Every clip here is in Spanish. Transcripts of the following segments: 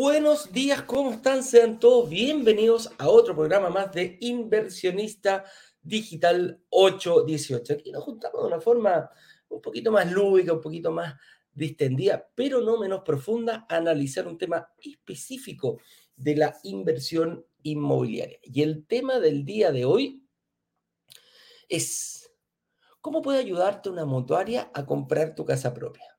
Buenos días, ¿cómo están? Sean todos bienvenidos a otro programa más de Inversionista Digital 818. Aquí nos juntamos de una forma un poquito más lúdica, un poquito más distendida, pero no menos profunda, a analizar un tema específico de la inversión inmobiliaria. Y el tema del día de hoy es, ¿cómo puede ayudarte una mutuaria a comprar tu casa propia?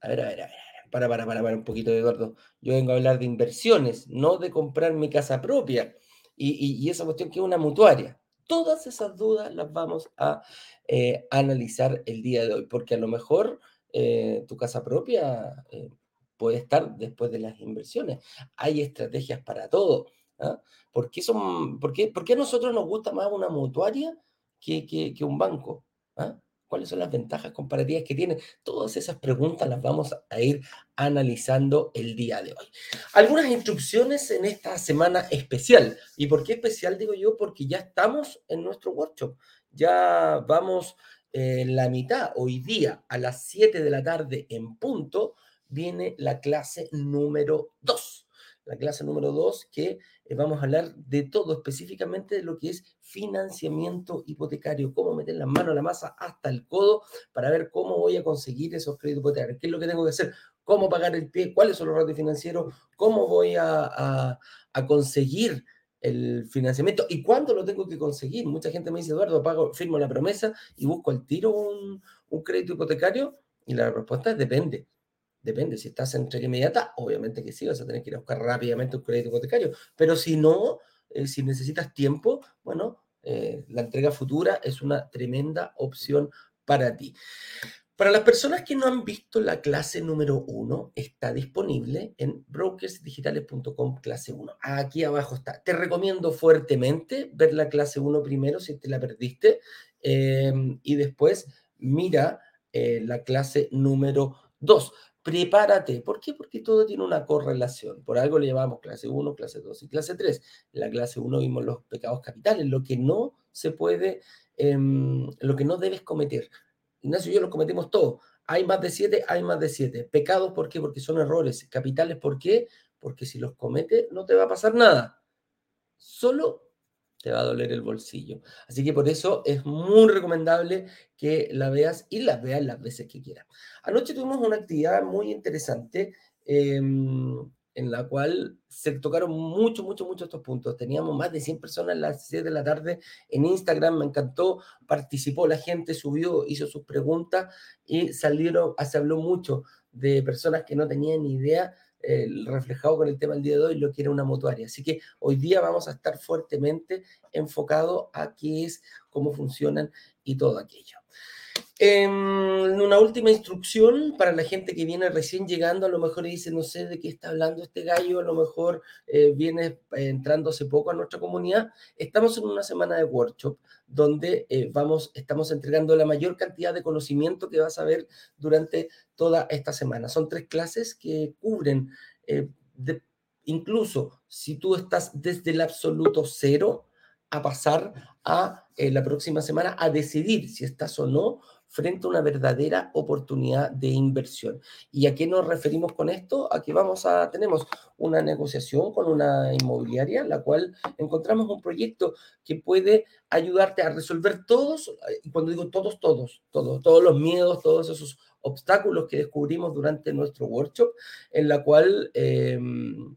A ver, a ver, a ver para, para, para, para un poquito, Eduardo. Yo vengo a hablar de inversiones, no de comprar mi casa propia. Y, esa cuestión que es una mutuaria. Todas esas dudas las vamos a eh, analizar el día de hoy, porque a lo mejor eh, tu casa propia eh, puede estar después de las inversiones. Hay estrategias para todo. ¿ah? ¿Por, qué son, por, a nosotros nos gusta más una mutuaria que, que, que un banco? ¿ah? Cuáles son las ventajas comparativas que tiene. Todas esas preguntas las vamos a ir analizando el día de hoy. Algunas instrucciones en esta semana especial. ¿Y por qué especial digo yo? Porque ya estamos en nuestro workshop. Ya vamos en la mitad. Hoy día a las 7 de la tarde en punto viene la clase número 2 la clase número 2, que eh, vamos a hablar de todo, específicamente de lo que es financiamiento hipotecario, cómo meter las manos a la masa hasta el codo para ver cómo voy a conseguir esos créditos hipotecarios, qué es lo que tengo que hacer, cómo pagar el pie, cuáles son los ratios financieros, cómo voy a, conseguir el financiamiento y cuándo lo tengo que conseguir. Mucha gente me dice, Eduardo, pago, firmo la promesa y busco al tiro un, un crédito hipotecario. Y la respuesta es depende. Depende, si estás en entrega inmediata, obviamente que sí, vas a tener que ir a buscar rápidamente un crédito hipotecario. Pero si no, eh, si necesitas tiempo, bueno, eh, la entrega futura es una tremenda opción para ti. Para las personas que no han visto la clase número 1, está disponible en brokersdigitales.com clase 1. Aquí abajo está. Te recomiendo fuertemente ver la clase 1 primero si te la perdiste em, y después mira eh, la clase número 2 prepárate. ¿Por qué? Porque todo tiene una correlación. Por algo le llamamos clase 1, clase 2 y clase 3. En la clase 1 vimos los pecados capitales, lo que no se puede, em, lo que no debes cometer. Ignacio y yo lo cometemos todos. Hay más de 7, hay más de 7. Pecados, ¿por qué? Porque son errores. Capitales, ¿por qué? Porque si los cometes no te va a pasar nada. Solo te va a doler el bolsillo. Así que por eso es muy recomendable que la veas y la veas las veces que quieras. Anoche tuvimos una actividad muy interesante em, en la cual se tocaron mucho, mucho, mucho estos puntos. Teníamos más de 100 personas a las 7 de la tarde en Instagram, me encantó, participó la gente, subió, hizo sus preguntas y salieron, se habló mucho de personas que no tenían ni idea reflejado con el tema del día de hoy, lo que era una mutuaria. Así que hoy día vamos a estar fuertemente enfocados a qué es, cómo funcionan y todo aquello. En em, una última instrucción para la gente que viene recién llegando, a lo mejor dice, no sé de qué está hablando este gallo, a lo mejor eh, viene eh, entrando hace poco a nuestra comunidad. Estamos en una semana de workshop donde eh, vamos, estamos entregando la mayor cantidad de conocimiento que vas a ver durante toda esta semana. Son tres clases que cubren, incluso si tú estás desde el absoluto cero, a pasar a la próxima semana a decidir si estás o no frente a una verdadera oportunidad de inversión. ¿Y a qué nos referimos con esto? A que vamos a, tenemos una negociación con una inmobiliaria, la cual encontramos un proyecto que puede ayudarte a resolver todos, y cuando digo todos, todos, todos, todos los miedos, todos esos obstáculos que descubrimos durante nuestro workshop, en la cual... Em,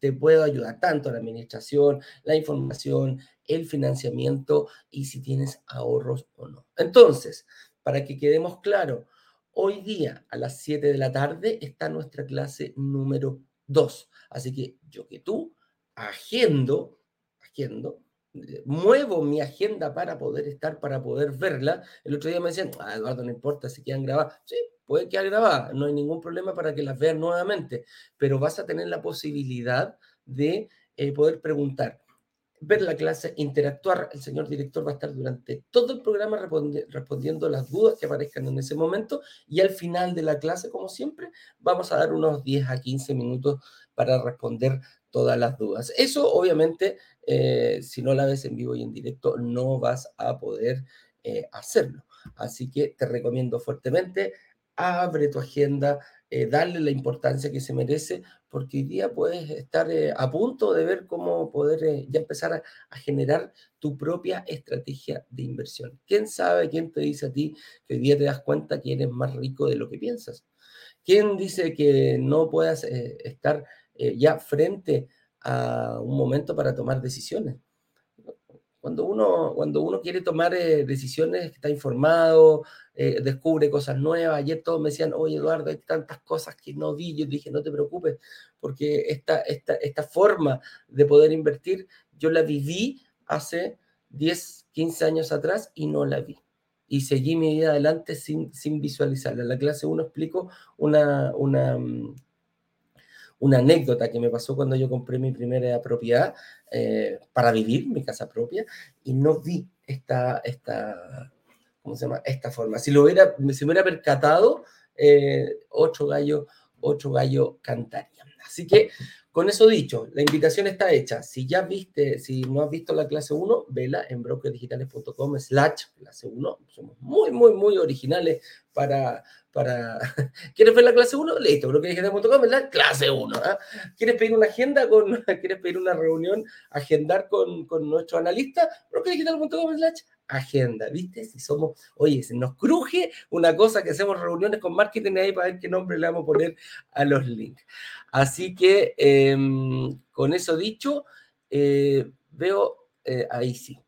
te puedo ayudar tanto la administración, la información, el financiamiento y si tienes ahorros o no. Entonces, para que quedemos claros, hoy día a las 7 de la tarde está nuestra clase número 2. Así que yo que tú, agendo, agendo, eh, muevo mi agenda para poder estar, para poder verla. El otro día me decían, ah, Eduardo, no importa si quedan grabadas. Sí, puede quedar grabada, no hay ningún problema para que las vean nuevamente, pero vas a tener la posibilidad de eh, poder preguntar ver la clase, interactuar. El señor director va a estar durante todo el programa respondiendo las dudas que aparezcan en ese momento y al final de la clase, como siempre, vamos a dar unos 10 a 15 minutos para responder todas las dudas. Eso, obviamente, eh, si no la ves en vivo y en directo, no vas a poder eh, hacerlo. Así que te recomiendo fuertemente, abre tu agenda, eh, darle la importancia que se merece, porque hoy día puedes estar eh, a punto de ver cómo poder eh, ya empezar a, a, generar tu propia estrategia de inversión. ¿Quién sabe, quién te dice a ti que hoy día te das cuenta que eres más rico de lo que piensas? ¿Quién dice que no puedas estar ya frente a un momento para tomar decisiones? Cuando uno, cuando uno quiere tomar eh, decisiones, está informado, eh, descubre cosas nuevas. Ayer todos me decían, oye Eduardo, hay tantas cosas que no vi. Yo dije, no te preocupes, porque esta, esta, esta forma de poder invertir, yo la viví hace 10, 15 años atrás y no la vi. Y seguí mi vida adelante sin, sin visualizarla. En la clase 1 explico una, una, mm, una anécdota que me pasó cuando yo compré mi primera propiedad eh, para vivir, mi casa propia, y no vi esta, esta, ¿cómo se llama? Esta forma. Si, lo hubiera, si me hubiera percatado, eh, ocho gallos, ocho gallos cantarían. Así que con eso dicho, la invitación está hecha. Si ya viste, si no has visto la clase 1, vela en brokerdigitales.com slash clase 1. Somos muy, muy, muy originales para... para... ¿Quieres ver la clase 1? Listo, brokerdigitales.com slash clase 1. ¿ah? ¿Quieres pedir una agenda? con ¿Quieres pedir una reunión? Agendar con, con nuestro analista? brokerdigitales.com slash agenda, ¿viste? Si somos, oye, se nos cruje una cosa que hacemos reuniones con marketing ahí para ver qué nombre le vamos a poner a los links. Así que em, con eso dicho, eh, veo eh, ahí sí.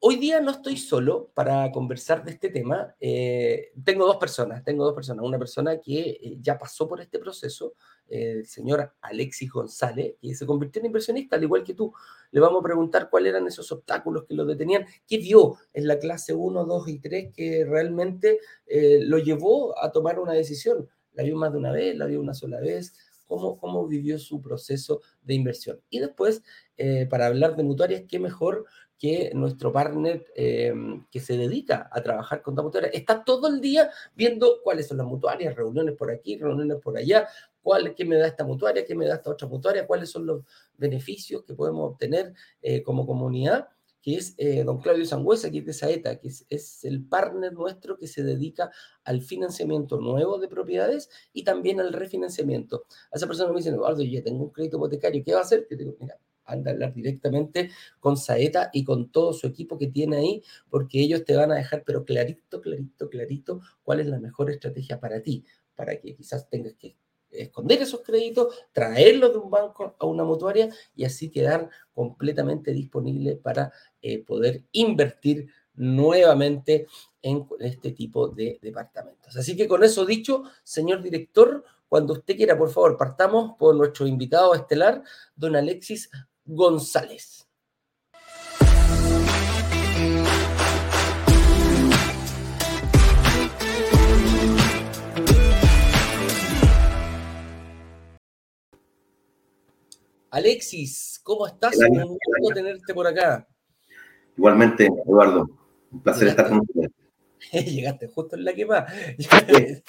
Hoy día no estoy solo para conversar de este tema. Eh, tengo dos personas, tengo dos personas. Una persona que ya pasó por este proceso, el señor Alexis González, que se convirtió en inversionista, al igual que tú. Le vamos a preguntar cuáles eran esos obstáculos que lo detenían, qué vio en la clase 1, 2 y 3 que realmente eh, lo llevó a tomar una decisión. La vio más de una vez, la vio una sola vez, cómo, cómo vivió su proceso de inversión. Y después, eh, para hablar de mutuarias, qué mejor que nuestro partner eh, que se dedica a trabajar con mutuarias está todo el día viendo cuáles son las mutuarias, reuniones por aquí, reuniones por allá, cuál, qué me da esta mutuaria, qué me da esta otra mutuaria, cuáles son los beneficios que podemos obtener eh, como comunidad, que es eh, don Claudio Sangüesa, que es de Saeta, que es, el partner nuestro que se dedica al financiamiento nuevo de propiedades y también al refinanciamiento. A esa persona me dice, Eduardo, yo tengo un crédito hipotecario, ¿qué va a hacer? Te digo, mira, anda a hablar directamente con Saeta y con todo su equipo que tiene ahí, porque ellos te van a dejar, pero clarito, clarito, clarito, cuál es la mejor estrategia para ti, para que quizás tengas que esconder esos créditos, traerlos de un banco a una mutuaria y así quedar completamente disponible para eh, poder invertir nuevamente en este tipo de departamentos. Así que con eso dicho, señor director, cuando usted quiera, por favor, partamos por nuestro invitado estelar, don Alexis González. Alexis, ¿cómo estás? Un gusto tenerte por acá. Igualmente, Eduardo, un placer estar con usted. Llegaste justo en la que más.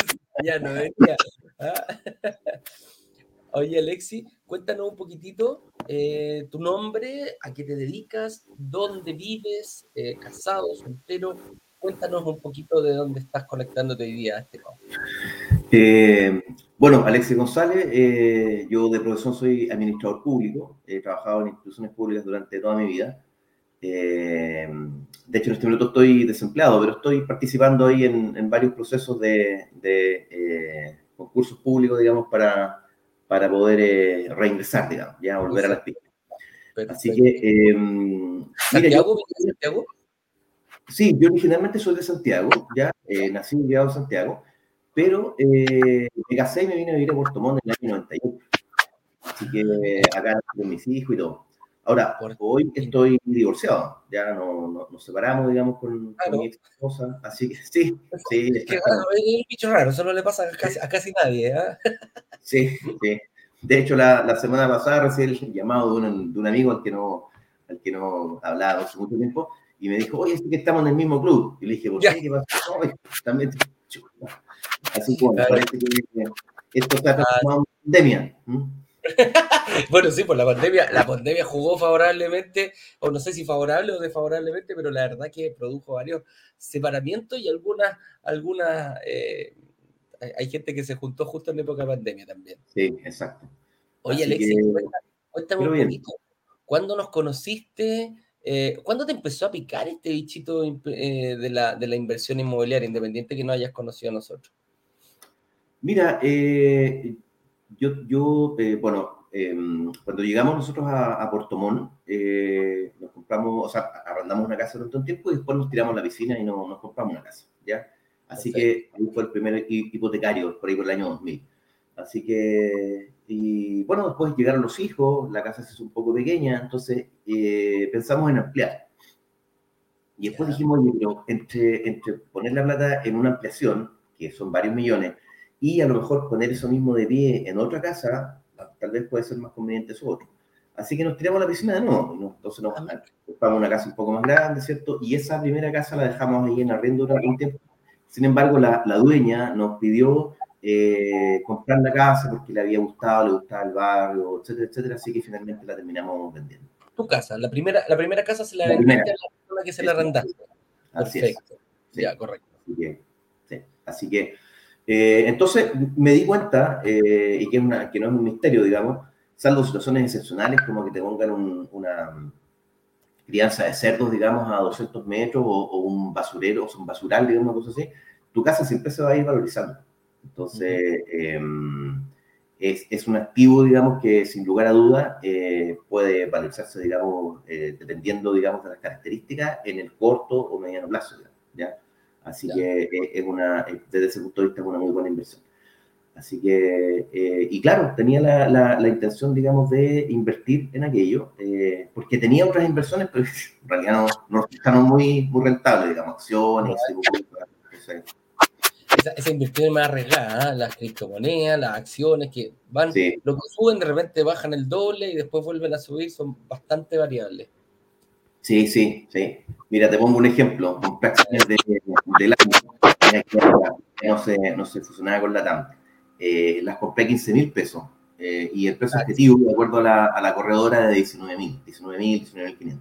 ya no venía. ¿ah? Oye, Alexis, cuéntanos un poquitito eh, tu nombre, a qué te dedicas, dónde vives, eh, casado, soltero. Cuéntanos un poquito de dónde estás conectándote hoy día a este eh, bueno, Alexis González, eh, yo de profesión soy administrador público, he trabajado en instituciones públicas durante toda mi vida. Eh, de hecho, en este momento estoy desempleado, pero estoy participando ahí en, varios procesos de, concursos públicos, digamos, para, para poder reingresar, digamos, ya volver a las pistas. Así que... ¿Santiago? Santiago? Sí, yo originalmente soy de Santiago, ya nací y criado en Santiago pero eh, me casé y me vine a vivir a Puerto Montt en el año 91. Así que acá con mis hijos y todo. Ahora, hoy estoy divorciado, ya no, nos separamos, digamos, con, mi esposa, así que sí, sí. Es que es un bicho raro, eso no le pasa a casi, nadie. ¿eh? Sí, sí. De hecho, la, la, semana pasada recibí el llamado de un, de un amigo al que no, al que no hablaba hace mucho tiempo y me dijo, oye, es que estamos en el mismo club. Y le dije, ¿por qué? ¿Qué pasa? No, también Así que parece que esto está transformado en pandemia. bueno, sí, pues la pandemia, la pandemia jugó favorablemente, o no sé si favorable o desfavorablemente, pero la verdad que produjo varios separamientos y algunas, algunas, eh, Hay gente que se juntó justo en época de pandemia también. Sí, exacto. Oye, Alexis, cuéntame, un poquito. ¿Cuándo nos conociste? Eh, ¿Cuándo te empezó a picar este bichito eh, de, la, de, la, inversión inmobiliaria, independiente que no hayas conocido a nosotros? Mira, eh, yo, yo bueno, em, cuando llegamos nosotros a, a Portomón, nos compramos, o sea, arrendamos una casa durante un tiempo y después nos tiramos a la piscina y no, nos compramos una casa, ¿ya? Así que ahí fue el primer hipotecario, por ahí por el año 2000. Así que, y bueno, después llegaron los hijos, la casa se hizo un poco pequeña, entonces eh, pensamos en ampliar. Y después dijimos, entre, entre poner la plata en una ampliación, que son varios millones, y a lo mejor poner eso mismo de pie en otra casa, tal vez puede ser más conveniente eso otro. Así que nos tiramos a la piscina de nuevo, entonces nos compramos una casa un poco más grande, ¿cierto? Y esa primera casa la dejamos ahí en arriendo durante un tiempo. Sin embargo, la, la dueña nos pidió eh, comprar la casa porque le había gustado, le gustaba el barrio, etcétera, etcétera, así que finalmente la terminamos vendiendo. Tu casa, la primera, la primera casa se la, vendiste a la persona que se la arrendaste. Perfecto. Ya, correcto. Así que, eh, entonces me di cuenta, eh, y que, es una, que no es un misterio, digamos, salvo situaciones excepcionales como que te pongan una crianza de cerdos, digamos, a 200 metros o, un basurero, o un basural, digamos, una cosa así, tu casa siempre se va a ir valorizando. Entonces, em, es, es, un activo, digamos, que sin lugar a duda eh, puede valorizarse, digamos, eh, dependiendo, digamos, de las características en el corto o mediano plazo, ¿ya? Así que eh, es una, desde ese punto de vista, es una muy buena inversión. Así que, y claro, tenía la, la, intención, digamos, de invertir en aquello, porque tenía otras inversiones, pero en realidad no, no, muy, muy rentables, digamos, acciones, esa, esa inversión más arriesgada, ¿ah? las criptomonedas, las acciones que van, lo que suben de repente bajan el doble y después vuelven a subir, son bastante variables. Sí, sí, sí. Mira, te pongo un ejemplo. Compré acciones de, del año que no se, no se fusionaba con la TAM. Eh, las compré 15 mil pesos eh, y el precio objetivo, de acuerdo a la, a la corredora, de 19 mil, 19 mil, 19 mil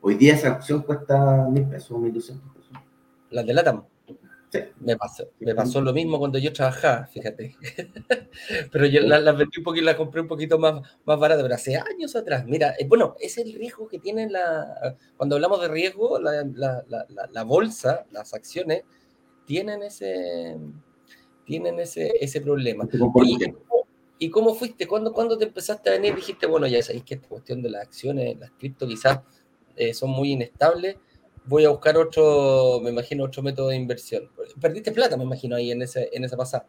Hoy día esa acción cuesta mil pesos, 1200 pesos. ¿Las de la Me pasó, me pasó lo mismo cuando yo trabajaba, fíjate. pero yo las la vendí un poquito, las compré un poquito más, más baratas, pero hace años atrás. Mira, eh, bueno, es el riesgo que tiene la. Cuando hablamos de riesgo, la, la, la, bolsa, las acciones, tienen ese, tienen ese, ese problema. ¿Y, cómo fuiste? ¿Cuándo, ¿Cuándo te empezaste a venir? Dijiste, bueno, ya sabéis que esta cuestión de las acciones, las cripto quizás eh, son muy inestables voy a buscar otro, me imagino, otro método de inversión. Perdiste plata, me imagino, ahí en, ese, en esa pasada.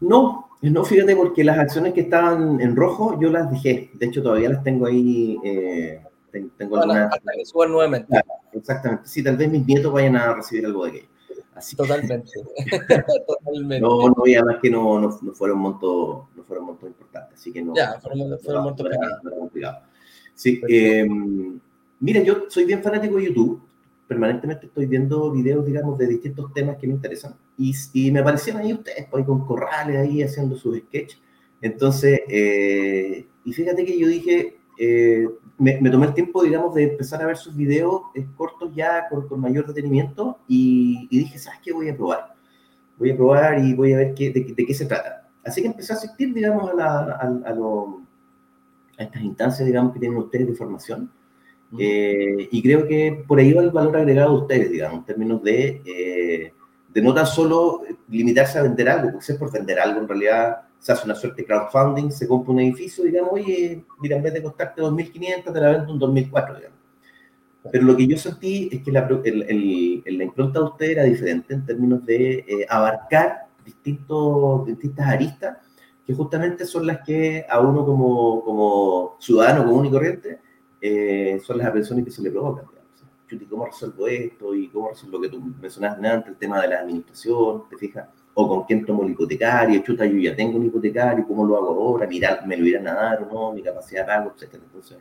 No, no, fíjate, porque las acciones que estaban en rojo yo las dejé. De hecho, todavía las tengo ahí. Eh, tengo algunas... Hasta que suban nuevamente. exactamente. Sí, tal vez mis nietos vayan a recibir algo de aquello. Así Totalmente. Totalmente. No, no, y además que no, no, no fueron montos no fueron montos importantes. Así que no. Ya, fueron, fueron montos pequeños. Sí, eh, mira, yo soy bien fanático de YouTube permanentemente estoy viendo videos, digamos, de distintos temas que me interesan. Y, y me aparecieron ahí ustedes, pues, con corrales ahí haciendo sus sketches. Entonces, eh, y fíjate que yo dije, eh, me, tomé el tiempo, digamos, de empezar a ver sus videos cortos ya con, con mayor detenimiento y, dije, ¿sabes qué? Voy a probar. Voy a probar y voy a ver qué, de, qué se trata. Así que empecé a asistir, digamos, a, la, a, a estas instancias, digamos, que tienen ustedes de formación eh, y creo que por ahí va el valor agregado de ustedes, digamos, en términos de, eh, de no tan solo limitarse a vender algo, porque si es por vender algo, en realidad se hace una suerte de crowdfunding, se compra un edificio, digamos, oye, mira, en vez de costarte 2.500, te la vendo un 2.400, digamos. Pero lo que yo sentí es que la, el, el, la impronta de usted era diferente en términos de eh, abarcar distintos, distintas aristas, que justamente son las que a uno como, como ciudadano común y corriente eh, son las aprensiones que se le provocan. Digamos. ¿Cómo resuelvo esto? ¿Y cómo resuelvo lo que tú mencionaste antes, el tema de la administración? ¿Te fijas? O con quién tomo el hipotecario, chuta, yo ya tengo un hipotecario, ¿cómo lo hago ahora? Mira, ¿me lo irán a dar o no? Mi capacidad de pago, etcétera. Entonces,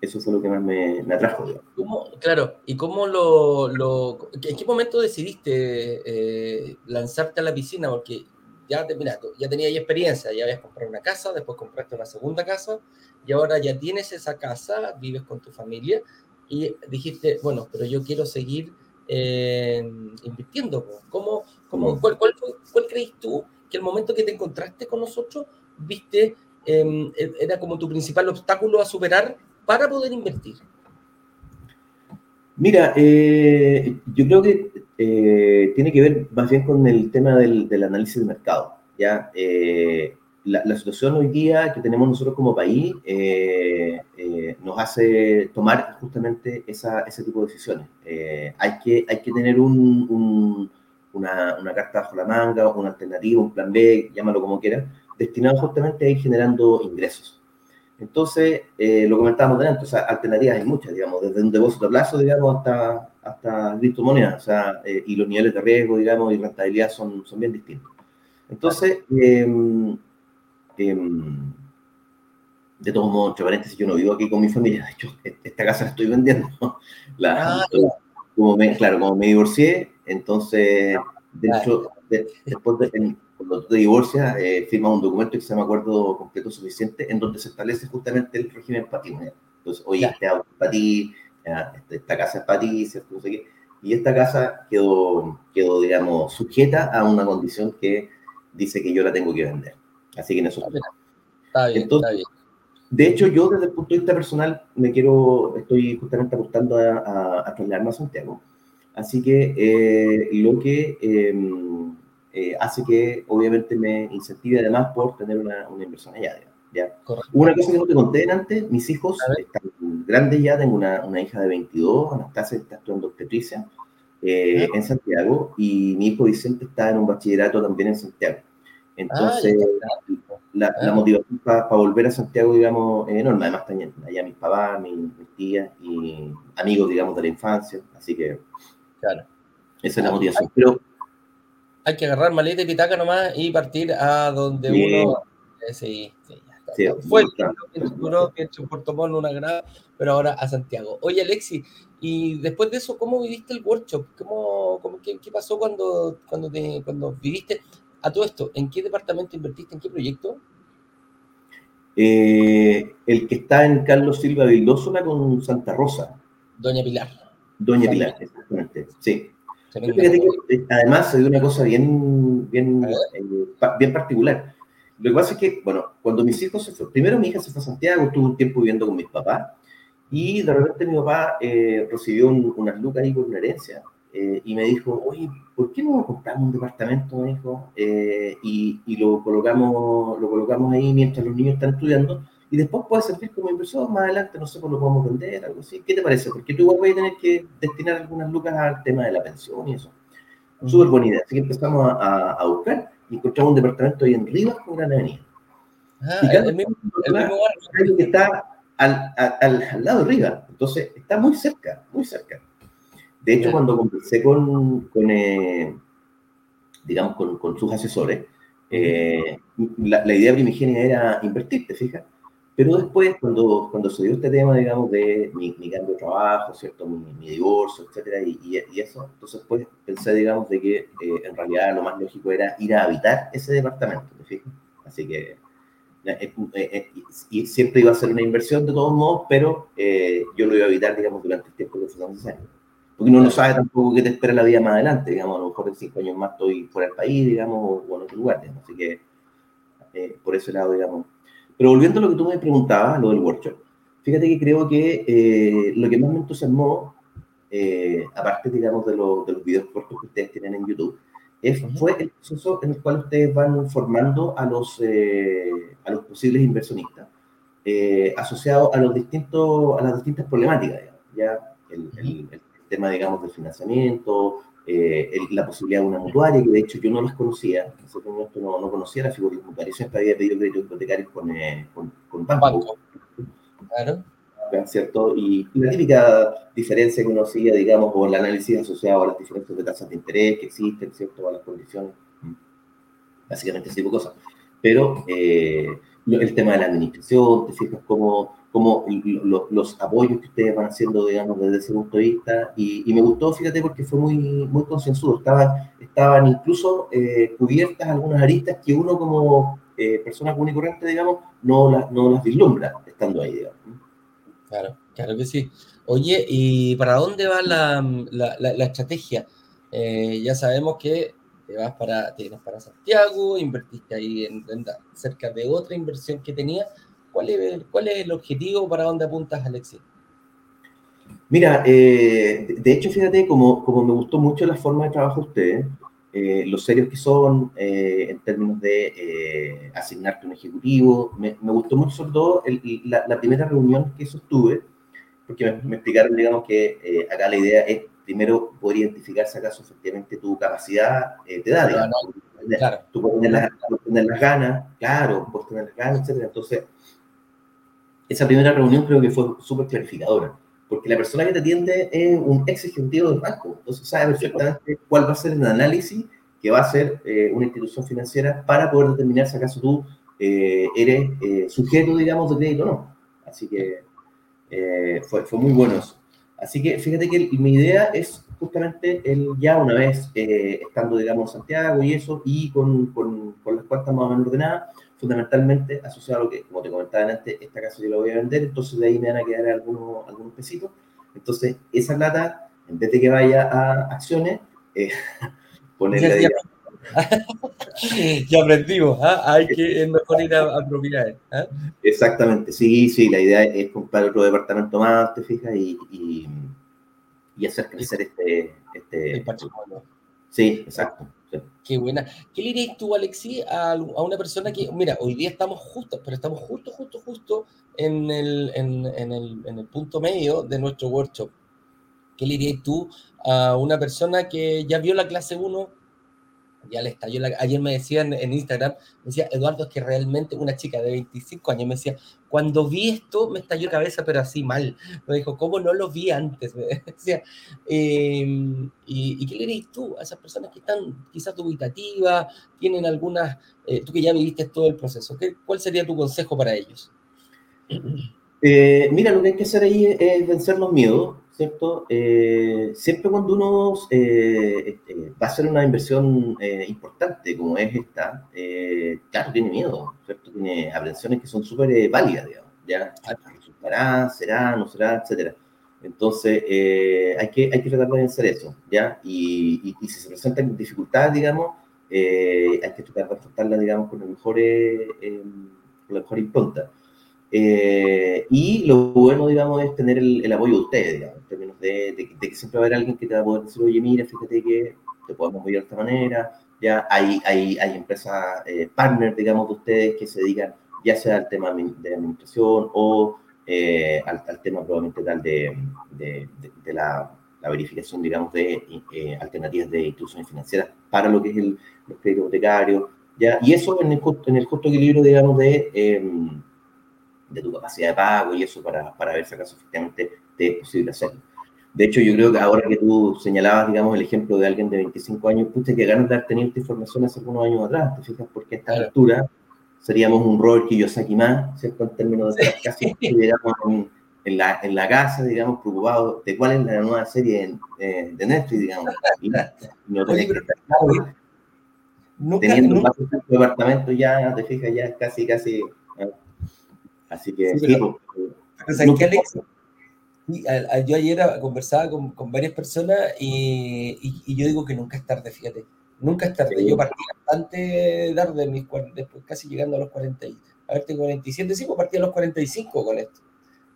eso fue lo que más me, me atrajo. claro, ¿y cómo lo, lo, ¿En qué momento decidiste eh, lanzarte a la piscina? Porque ya, mira, ya tenías experiencia, ya habías comprado una casa, después compraste una segunda casa, y ahora ya tienes esa casa, vives con tu familia, y dijiste, bueno, pero yo quiero seguir eh, invirtiendo. ¿Cómo, cómo, cuál, cuál, cuál, crees tú que el momento que te encontraste con nosotros, viste, em, e, era como tu principal obstáculo a superar para poder invertir? Mira, eh, yo creo que eh, tiene que ver más bien con el tema del, del análisis del mercado. ¿ya? Eh, la, la, situación hoy día que tenemos nosotros como país eh, eh, nos hace tomar justamente esa, ese tipo de decisiones. Eh, hay, que, hay que tener un, un, una, carta bajo la manga, una alternativa, un plan B, llámalo como quieras, destinado justamente a ir generando ingresos. Entonces, lo comentábamos delante, o sea, alternativas hay muchas, digamos, desde un depósito a plazo, digamos, hasta, hasta criptomonedas, o sea, y los niveles de riesgo, digamos, y rentabilidad son, son bien distintos. Entonces, eh, de todos modos, entre paréntesis, yo no vivo aquí con mi familia, de hecho, e-, esta casa la estoy vendiendo. La, ah, como me, claro, como me divorcié, entonces, de hecho, de, después de, cuando te divorcias, eh, firmas un documento que se llama Acuerdo Completo Suficiente, en donde se establece justamente el régimen ti. Entonces, oye, este auto es para ti, este, esta casa es para ti, ¿cierto? No sé qué. Y esta casa quedó, quedó, digamos, sujeta a una condición que dice que yo la tengo que vender. Así que en eso está bien. Entonces, está bien. De hecho, yo desde el punto de vista personal me quiero, estoy justamente apostando a, a, a trasladarme a Santiago. Así que eh, lo que eh, eh, hace que obviamente me incentive además por tener una, una inversión allá. ¿ya? Una cosa que no te conté antes, mis hijos están grandes ya, tengo una, una hija de 22, Anastasia está estudiando obstetricia eh, en Santiago y mi hijo Vicente está en un bachillerato también en Santiago. Entonces, ah, la, la, motivación para pa volver a Santiago, digamos, es enorme. Además, también allá mis papás, mis, mis, tías y amigos, digamos, de la infancia. Así que, claro. esa es la motivación. Pero, hay que agarrar maleta y pitaca nomás y partir a donde bien. uno. Sí, sí, está. Sí, Fue que en Puerto Montt una grada, pero ahora a Santiago. Oye, Alexi, y después de eso, ¿cómo viviste el workshop? ¿Cómo, cómo, qué, qué pasó cuando, cuando, te, cuando viviste? A todo esto, ¿en qué departamento invertiste? ¿En qué proyecto? Eh, el que está en Carlos Silva Vildósola con Santa Rosa. Doña Pilar. Doña Pilar, exactamente, sí. Que, además, se dio una cosa bien, bien, eh, bien particular. Lo que pasa es que, bueno, cuando mis hijos se fueron, primero mi hija se fue a Santiago, estuvo un tiempo viviendo con mis papás, y de repente mi papá eh, recibió un, unas lucas ahí por una herencia, eh, y me dijo, oye, ¿por qué no compramos un departamento? Me dijo, eh, y, y, lo, colocamos, lo colocamos ahí mientras los niños están estudiando, y después puede servir como inversor más adelante, no sé, pues lo podemos vender, algo así. ¿Qué te parece? Porque tú igual vas a tener que destinar algunas lucas al tema de la pensión y eso. Uh -huh. Súper buena idea. Así que empezamos a, buscar y encontramos un departamento ahí en Rivas con Gran Avenida. Ah, y el, mismo, el mismo que está al, al, al, lado de Rivas. Entonces, está muy cerca, muy cerca. De hecho, cuando conversé con, con eh, digamos, con, con, sus asesores, eh, la, la, idea primigenia era invertir, ¿te fijas? Pero después, cuando, cuando se dio este tema, digamos, de mi, mi cambio de trabajo, ¿cierto? Mi, mi divorcio, etcétera, y, y, y, eso, entonces pues pensé, digamos, de que eh, en realidad lo más lógico era ir a habitar ese departamento, ¿te fijas? Así que, eh, y siempre iba a ser una inversión de todos modos, pero yo lo iba a habitar, digamos, durante el tiempo que fueron años porque uno no sabe tampoco qué te espera la vida más adelante, digamos, a lo mejor en cinco años más estoy fuera del país, digamos, o, en otro lugar, digamos. así que eh, por ese lado, digamos. Pero volviendo a lo que tú me preguntabas, lo del workshop, fíjate que creo que eh, lo que más me entusiasmó, eh, aparte, digamos, de, lo, de, los videos cortos que ustedes tienen en YouTube, es, fue el proceso en el cual ustedes van formando a los, eh, a los posibles inversionistas, asociados a, los distintos, a las distintas problemáticas, digamos, ya el, el, el tema, digamos, del financiamiento, eh, el, la posibilidad de una mutuaria, que de hecho yo no las conocía, no, no conocía la figura de mutuaria, siempre había pedido créditos hipotecarios con, eh, con, con banco. banco. Claro. ¿Cierto? Y, la típica diferencia que uno hacía, digamos, o el análisis asociado a las diferentes de tasas de interés que existen, ¿cierto? A las condiciones, básicamente ese tipo de cosas. Pero eh, el tema de la administración, te fijas cómo como lo, los apoyos que ustedes van haciendo, digamos, desde ese punto de vista. Y, me gustó, fíjate, porque fue muy, muy concienzudo. Estaban, estaban incluso eh, cubiertas algunas aristas que uno como eh, persona común y corriente, digamos, no, la, no las vislumbra estando ahí, digamos. Claro, Claro que sí. Oye, ¿y para dónde va la, estrategia? Eh, ya sabemos que te vas para, tienes para Santiago, invertiste ahí en, cerca de otra inversión que tenía. ¿Cuál es, cuál es el objetivo? ¿Para dónde apuntas, Alexis? Mira, eh, de hecho, fíjate, como, como me gustó mucho la forma de trabajo de ustedes, eh, los serios que son eh, en términos de asignarte un ejecutivo, me, me, gustó mucho sobre todo la, primera reunión que sostuve, porque me, explicaron, digamos, que acá la idea es primero poder identificar si acaso efectivamente tu capacidad te da, digamos. claro. Tú puedes tener, las, tener las ganas, claro, puedes tener las ganas, etc. Entonces, esa primera reunión creo que fue súper clarificadora porque la persona que te atiende es un ex ejecutivo del banco, entonces sabe perfectamente cuál va a ser el análisis que va a hacer eh, una institución financiera para poder determinar si acaso tú eh, eres eh, sujeto, digamos, de crédito o no. Así que fue, fue, muy bueno eso. Así que fíjate que mi idea es justamente el, ya una vez estando, digamos, en Santiago y eso, y con, con, con las cuentas más o menos ordenadas, fundamentalmente asociado a lo que, como te comentaba antes, esta casa yo la voy a vender, entonces de ahí me van a quedar algunos, algunos pesitos. Entonces, esa plata, en vez de que vaya a acciones, eh, ponerla ya, ya aprendimos, ¿ah? hay que es mejor ir a, propiedades. ¿ah? Exactamente, sí, sí, la idea es comprar otro departamento más, te fijas, y, y, y hacer crecer este... este Sí, exacto. Qué buena. ¿Qué le dirías tú, Alexi, a, una persona que, mira, hoy día estamos justos, pero estamos justo, justo, justo en el, en, el, en el punto medio de nuestro workshop? ¿Qué le dirías tú a una persona que ya vio la clase 1, ya le estalló Ayer me decían en Instagram, me decía, Eduardo, es que realmente una chica de 25 años me decía, cuando vi esto me estalló la cabeza, pero así mal. Me dijo, ¿cómo no lo vi antes? Decía, em, y, qué le dirías tú a esas personas que están quizás dubitativas, tienen algunas, eh, tú que ya viviste todo el proceso, ¿qué, ¿cuál sería tu consejo para ellos? Eh, mira, lo que hay que hacer ahí es vencer los miedos, ¿cierto? Eh, siempre cuando uno eh, eh, va a hacer una inversión importante como es esta, claro, tiene miedo, ¿cierto? Tiene aprensiones que son súper válidas, digamos, ¿ya? ¿Resultará, será, no será, etcétera? Entonces, hay, que, hay que tratar de vencer eso, ¿ya? Y, y, si se presentan dificultades, digamos, hay que tratar de afrontarlas, digamos, con mejor, con la mejor impronta. Eh, y lo bueno, digamos, es tener el, apoyo de ustedes, digamos, en términos de, que siempre va a haber alguien que te va a poder decir, oye, mira, fíjate que te podemos apoyar de esta manera. Ya hay, hay, hay empresas eh, partners, digamos, de ustedes que se dedican ya sea al tema de administración o eh, al, tema probablemente tal de, de, de la, la, verificación, digamos, de alternativas de instituciones financieras para lo que es el, los créditos. ¿ya? Y eso en el, en el justo equilibrio, digamos, de em, de tu capacidad de pago y eso para, para ver si acaso efectivamente te es posible hacerlo. De hecho, yo creo que ahora que tú señalabas, digamos, el ejemplo de alguien de 25 años, pucha, que ganas de haber tenido esta información hace algunos años atrás, te fijas, porque a esta altura seríamos un Robert Kiyosaki más, ¿cierto? En términos de casi llegamos en, en, la, en la casa, digamos, preocupados de cuál es la nueva serie eh, de Netflix, digamos. Y, no tenés que estar nunca, teniendo un departamento ya, te fijas, ya casi, casi Así que, sí, yo ayer conversaba con, con varias personas y, y, yo digo que nunca es tarde, fíjate. Nunca es tarde. Yo partí bastante tarde, mis, después casi llegando a los 40. A ver, tengo 47, sí, pues partí a los 45 con esto.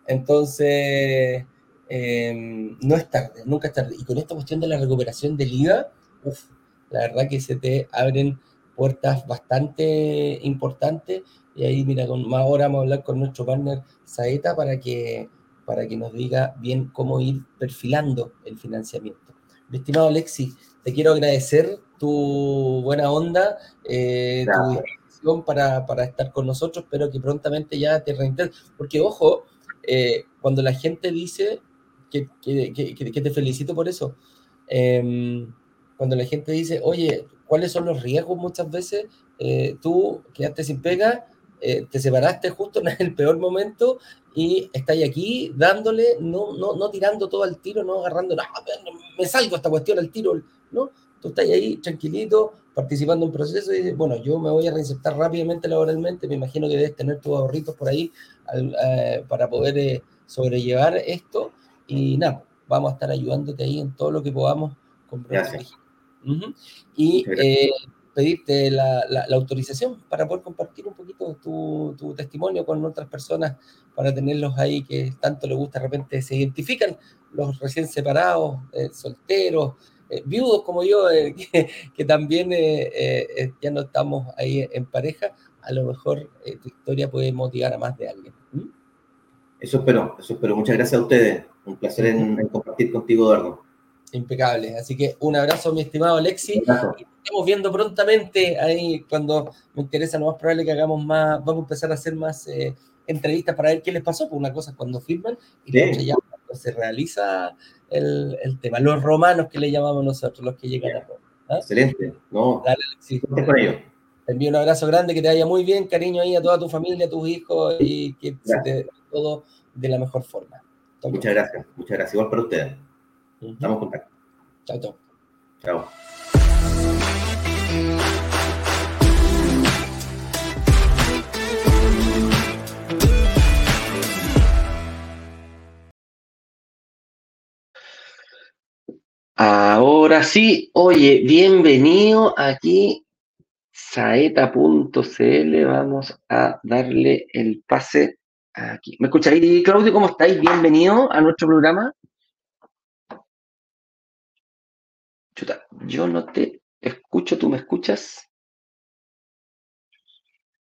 Entonces, em, no es tarde, nunca es tarde. Y con esta cuestión de la recuperación del IVA, uff, la verdad que se te abren puertas bastante importantes y ahí, mira, con, más ahora vamos a hablar con nuestro partner Saeta para que, para que nos diga bien cómo ir perfilando el financiamiento. Mi estimado Alexi, te quiero agradecer tu buena onda, eh, tu disposición para, para, estar con nosotros. Espero que prontamente ya te reintegres. Porque, ojo, eh, cuando la gente dice que, que, que, te felicito por eso, em, cuando la gente dice, oye, ¿cuáles son los riesgos muchas veces? Eh, tú quedaste sin pega eh, te separaste justo en el peor momento y estáis aquí dándole, no, no, no tirando todo al tiro, no agarrando, no, me salgo esta cuestión al tiro, ¿no? Tú estás ahí tranquilito, participando en proceso y bueno, yo me voy a reinsertar rápidamente laboralmente, me imagino que debes tener tus ahorritos por ahí eh, para poder eh, sobrellevar esto y nada, vamos a estar ayudándote ahí en todo lo que podamos con Y eh, pedirte la, autorización para poder compartir un poquito tu, testimonio con otras personas, para tenerlos ahí que tanto les gusta, de repente se identifican los recién separados, eh, solteros, eh, viudos como yo, que, también ya no estamos ahí en pareja, a lo mejor tu historia puede motivar a más de alguien. Eso espero, eso espero. Muchas gracias a ustedes. Un placer en, compartir contigo, Eduardo. Impecable. Así que un abrazo, mi estimado Alexi. Estamos viendo prontamente ahí cuando me interesa, lo más probable que hagamos más, vamos a empezar a hacer más eh, entrevistas para ver qué les pasó. Porque una cosa es cuando firman y ya cuando se realiza el, tema. Los romanos que le llamamos nosotros, los que llegan a Roma. ¿ah? Excelente. No, Dale, Alexi. Te envío un abrazo grande, que te vaya muy bien, cariño ahí a toda tu familia, a tus hijos y que te, todo de la mejor forma. Muchas gracias, muchas gracias. Igual para ustedes. Estamos en contacto. Chao, chao. Chao. Ahora sí, oye, bienvenido aquí saeta.cl. Vamos a darle el pase aquí. ¿Me escucháis, Claudio? ¿Cómo estáis? Bienvenido a nuestro programa. Yo no te escucho, ¿tú me escuchas?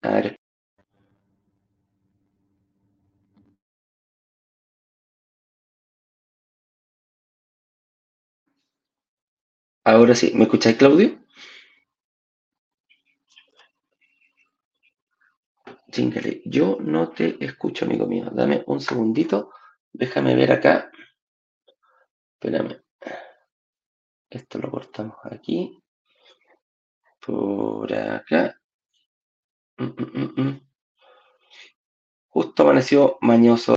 A ver. Ahora sí, ¿me escucháis, Claudio? Chingale, yo no te escucho, amigo mío. Dame un segundito. Déjame ver acá. Espérame. Esto lo cortamos aquí. Por acá. Mm, mm, mm, Justo amaneció mañoso.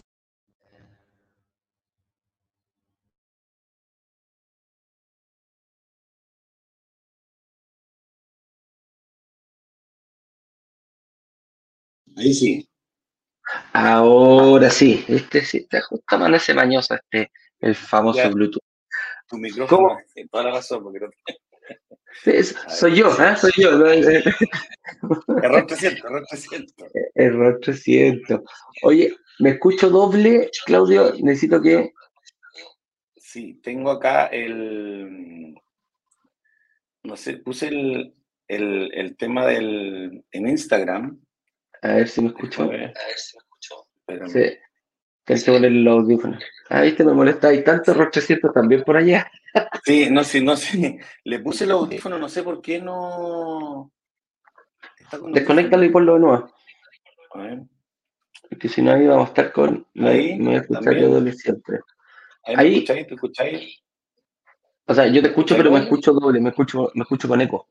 Ahí sí. Ahora sí, este sí, está justo amanece mañoso este, el famoso Bluetooth. Tu micrófono, ¿Cómo? toda la razón, porque no soy yo, ¿eh? Soy yo. Error 300, error 300. Error 300. Oye, ¿me escucho doble, Claudio? Necesito que... Sí, tengo acá el... No sé, puse el, el, el tema del... en Instagram a ver si me escucho. A ver, si me escucho. Sí. Que poner el audífono. Ah, viste, me molesta. Hay tantos rochecitos también por allá. Sí, no sé, no sé. Le puse el audífono, no sé por qué no. Desconéctalo y ponlo de nuevo. A ver. Porque si no, ahí vamos a estar con. Ahí, me voy a escuchar yo doble siempre. Ahí, ahí. ¿Me escucháis? ¿Te escucháis? O sea, yo te escucho, pero me escucho doble, me escucho, me escucho con eco.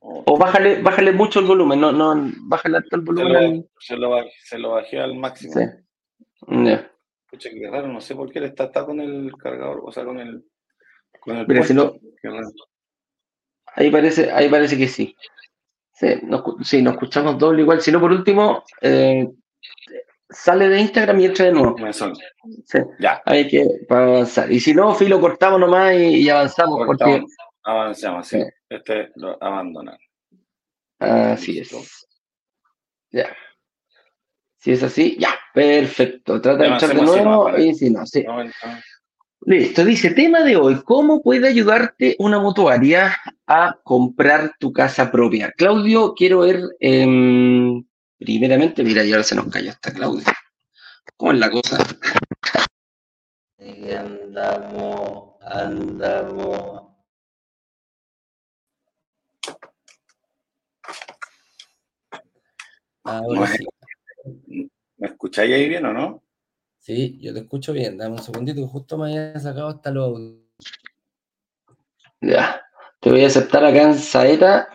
O bájale, bájale mucho el volumen, no, no, bájale alto el volumen. Se lo, se lo, bajé, al máximo. Sí. Escucha, qué raro, no sé por qué está, está con el cargador, o sea, con el. Con el Mira, si no, ahí parece, ahí parece que sí. Sí, nos, sí, nos escuchamos doble igual. Si no, por último, eh, sale de Instagram y entra de nuevo. Sí. Ya. Hay que avanzar. Y si no, filo cortamos nomás y, avanzamos. Porque, avanzamos, sí. Este lo abandonar. Así es. Ya. Si es así, ya, perfecto. Trata de echar de nuevo y si no, sí. Listo, dice, tema de hoy, ¿cómo puede ayudarte una mutuaria a comprar tu casa propia? Claudio, quiero ver, em, primeramente, mira, ya se nos cayó hasta Claudio. ¿Cómo es la cosa? Andamos, andamos ¿Me escucháis ahí bien o no? Sí, yo te escucho bien. Dame un segundito que justo me haya sacado hasta los. Ya. Te voy a aceptar acá en Saeta.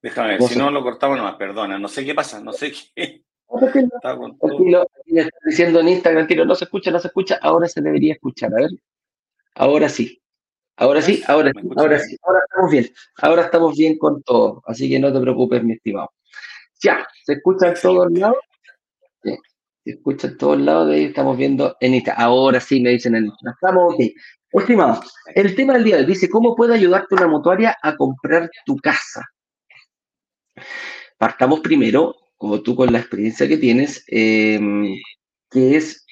Déjame ver, si no lo cortamos nomás, perdona. No sé qué pasa, no sé qué. Tranquilo, diciendo en Instagram, tranquilo, no se escucha, no se escucha. Ahora se debería escuchar, a ver. Ahora sí. Ahora sí, ahora sí, ahora sí, ahora estamos bien. Ahora estamos bien con todo, así que no te preocupes, mi estimado. Ya, ¿se escucha en todos lados? Sí. se escucha en todos lados, de ahí estamos viendo en Insta. Ahora sí me dicen en Insta. Estamos ok. Estimado, el tema del día de hoy dice, ¿cómo puede ayudarte una mutuaria a comprar tu casa? Partamos primero, como tú con la experiencia que tienes, em, que es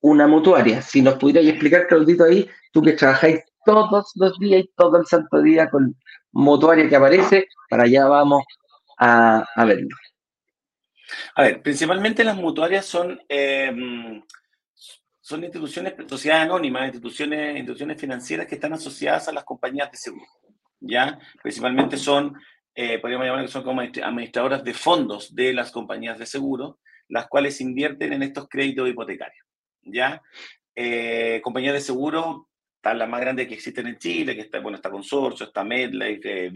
una mutuaria. Si nos pudieras explicar, Claudito, ahí, tú que trabajáis todos los días y todo el santo día con mutuaria que aparece, para allá vamos a, verlo. A ver, principalmente las mutuarias son, em, son instituciones, sociedades anónimas, instituciones, instituciones financieras que están asociadas a las compañías de seguro. ¿ya? Principalmente son, eh, podríamos llamar que son como administradoras de fondos de las compañías de seguro, las cuales invierten en estos créditos hipotecarios. ¿ya? Eh, compañías de seguro, están las más grandes que existen en Chile, que está, bueno, está Consorcio, está MedLife, eh,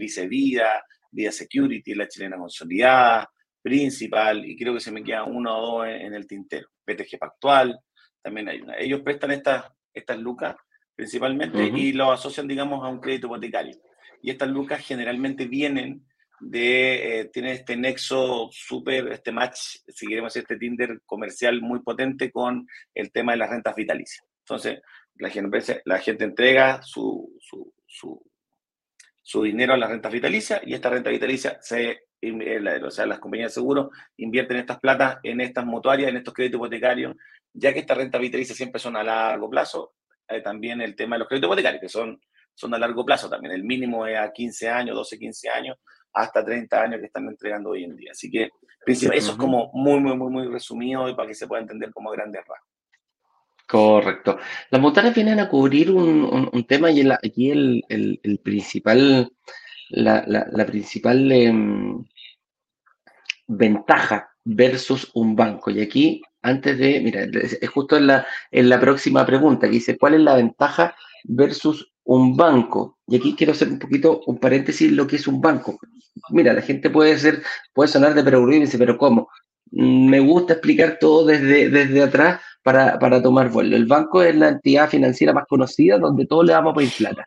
Vida Security, la chilena consolidada, Principal, y creo que se me queda uno o dos en, el tintero. PTG Pactual, también hay una. Ellos prestan estas, estas lucas principalmente y lo asocian, digamos, a un crédito hipotecario. Y estas lucas generalmente vienen de, eh, tienen este nexo súper, este match, si queremos decir, este Tinder comercial muy potente con el tema de las rentas vitalicias. Entonces, la gente, la gente entrega su, su, su, su dinero a las rentas vitalicias y esta renta vitalicia se eh, o sea, las compañías de seguro invierten estas platas en estas mutuarias, en estos créditos hipotecarios, ya que esta renta vitalicia siempre son a largo plazo, eh, también el tema de los créditos hipotecarios, que son, son a largo plazo también, el mínimo es a 15 años, 12, 15 años, hasta 30 años que están entregando hoy en día. Así que eso es como muy, muy, muy, muy resumido y para que se pueda entender como grandes rasgos. Correcto. Las mutuarias vienen a cubrir un, un, tema y aquí el, el, el principal la, la, principal em, ventaja versus un banco. Y aquí, antes de, mira, es justo en la, en la próxima pregunta, que dice, ¿cuál es la ventaja versus un banco? Y aquí quiero hacer un poquito un paréntesis lo que es un banco. Mira, la gente puede ser, puede sonar de perogrullo y pero ¿cómo? Mm, me gusta explicar todo desde, desde atrás para, para tomar vuelo. El banco es la entidad financiera más conocida donde todos le damos a pedir plata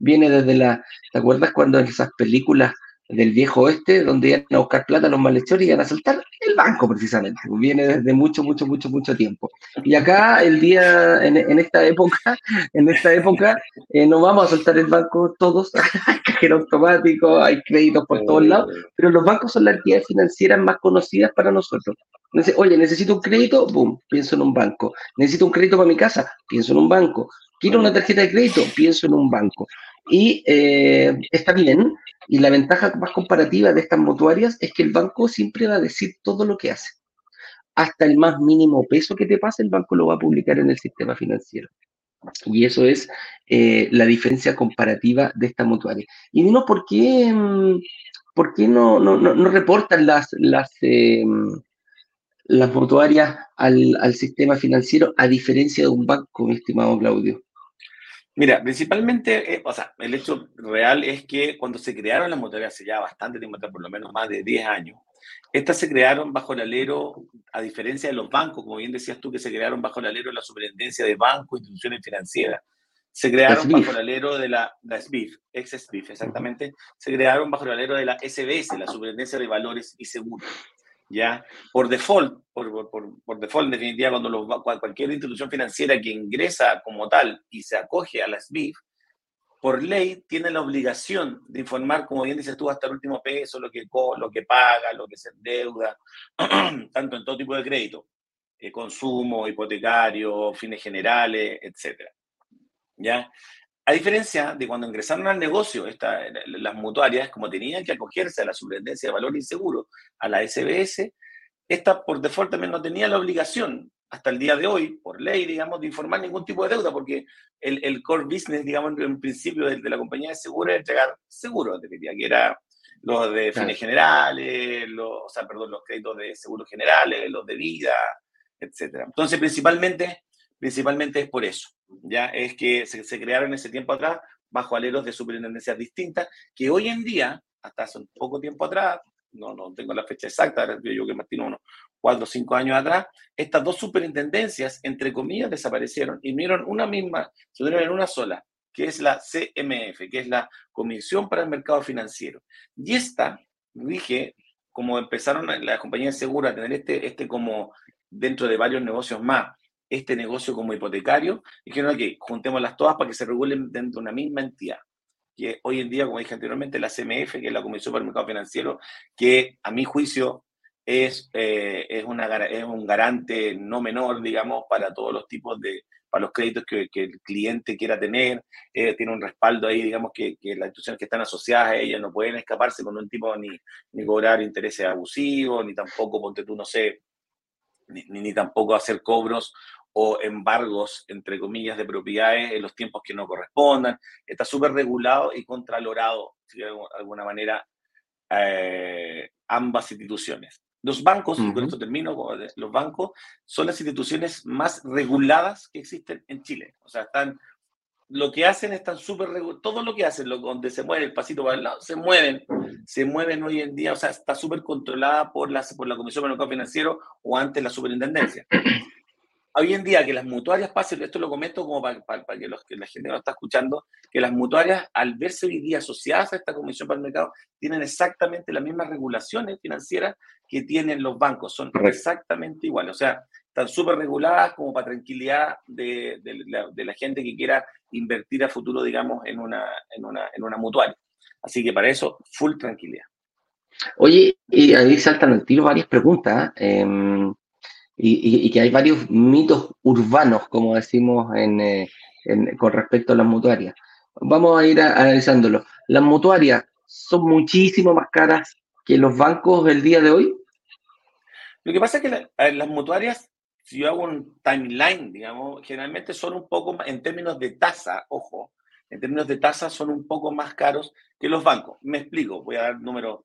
viene desde la, ¿te acuerdas cuando en esas películas del viejo oeste, donde iban a buscar plata los malhechores y iban a saltar el banco precisamente. Viene desde mucho, mucho, mucho, mucho tiempo. Y acá el día, en, esta época, en esta época, eh, no vamos a saltar el banco todos, hay cajero automático, hay créditos por todos lados, pero los bancos son las entidades financieras más conocidas para nosotros. Oye, necesito un crédito, boom, pienso en un banco. Necesito un crédito para mi casa, pienso en un banco. Quiero una tarjeta de crédito, pienso en un banco. Y eh, está bien, y la ventaja más comparativa de estas mutuarias es que el banco siempre va a decir todo lo que hace. Hasta el más mínimo peso que te pase, el banco lo va a publicar en el sistema financiero. Y eso es eh, la diferencia comparativa de esta mutuaria. Y dinos por qué, mm, por qué no, no, no, reportan las, las, eh, las mutuarias al, al sistema financiero a diferencia de un banco, mi estimado Claudio. Mira, principalmente, eh, o sea, el hecho real es que cuando se crearon las mutuarias hace ya bastante tiempo, por lo menos más de 10 años, estas se crearon bajo el alero, a diferencia de los bancos, como bien decías tú, que se crearon bajo el alero de la superintendencia de bancos, instituciones financieras. Se crearon bajo el alero de la, la SBIF, ex SBIF, exactamente. Se crearon bajo el alero de la SBS, la Superintendencia de Valores y Seguros. ¿Ya? Por default, por, por, por, default, en definitiva, cuando cualquier institución financiera que ingresa como tal y se acoge a la SBIF, por ley tiene la obligación de informar, como bien dices tú, hasta el último peso, lo que, lo que paga, lo que se endeuda, tanto en todo tipo de crédito, eh, consumo, hipotecario, fines generales, etc. ¿Ya? A diferencia de cuando ingresaron al negocio esta, las mutuarias, como tenían que acogerse a la Superintendencia de Valor Inseguro, a la SBS, esta por default también no tenía la obligación, hasta el día de hoy, por ley, digamos, de informar ningún tipo de deuda, porque el, el core business, digamos, en principio de, la compañía de seguro era entregar seguros, que era los de fines generales, los, o sea, perdón, los créditos de seguros generales, los de vida, etc. Entonces, principalmente, principalmente es por eso ya es que se, crearon en ese tiempo atrás bajo aleros de superintendencias distintas, que hoy en día, hasta hace un poco tiempo atrás, no, no tengo la fecha exacta, yo que Martín unos cuatro o cinco años atrás, estas dos superintendencias, entre comillas, desaparecieron y unieron una misma, se unieron en una sola, que es la CMF, que es la Comisión para el Mercado Financiero. Y esta rige, como empezaron las compañías seguras a tener este, este como dentro de varios negocios más este negocio como hipotecario, dijeron que juntémoslas todas para que se regulen dentro de una misma entidad. Que hoy en día, como dije anteriormente, la CMF, que es la Comisión para el Mercado Financiero, que a mi juicio es, eh, es, una, es un garante no menor, digamos, para todos los tipos de, para los créditos que, el cliente quiera tener, eh, tiene un respaldo ahí, digamos, que, las instituciones que están asociadas a ella no pueden escaparse con un tipo ni, ni cobrar intereses abusivos, ni tampoco, ponte tú, no sé, ni, ni, tampoco hacer cobros o embargos, entre comillas, de propiedades en los tiempos que no correspondan. Está súper regulado y contralorado, de alguna manera, eh, ambas instituciones. Los bancos, con esto termino, los bancos son las instituciones más reguladas que existen en Chile. O sea, están, lo que hacen están súper todo lo que hacen, lo, donde se mueve el pasito para el lado, se mueven, se mueven hoy en día, o sea, está súper controlada por la, por la Comisión de Mercado Financiero o antes la Superintendencia hoy en día que las mutuarias pasen, esto lo comento como para, que, los, que la gente no está escuchando, que las mutuarias, al verse hoy día asociadas a esta Comisión para el Mercado, tienen exactamente las mismas regulaciones financieras que tienen los bancos, son exactamente iguales, o sea, están súper reguladas como para tranquilidad de, la, gente que quiera invertir a futuro, digamos, en una, en una, en una mutuaria. Así que para eso, full tranquilidad. Oye, y ahí saltan al tiro varias preguntas. ¿eh? Y, que hay varios mitos urbanos, como decimos eh, con respecto a las mutuarias. Vamos a ir analizándolo. Las mutuarias son muchísimo más caras que los bancos del día de hoy. Lo que pasa es que las mutuarias, si yo hago un timeline, digamos, generalmente son un poco, en términos de tasa, ojo, en términos de tasa son un poco más caros que los bancos. Me explico, voy a dar números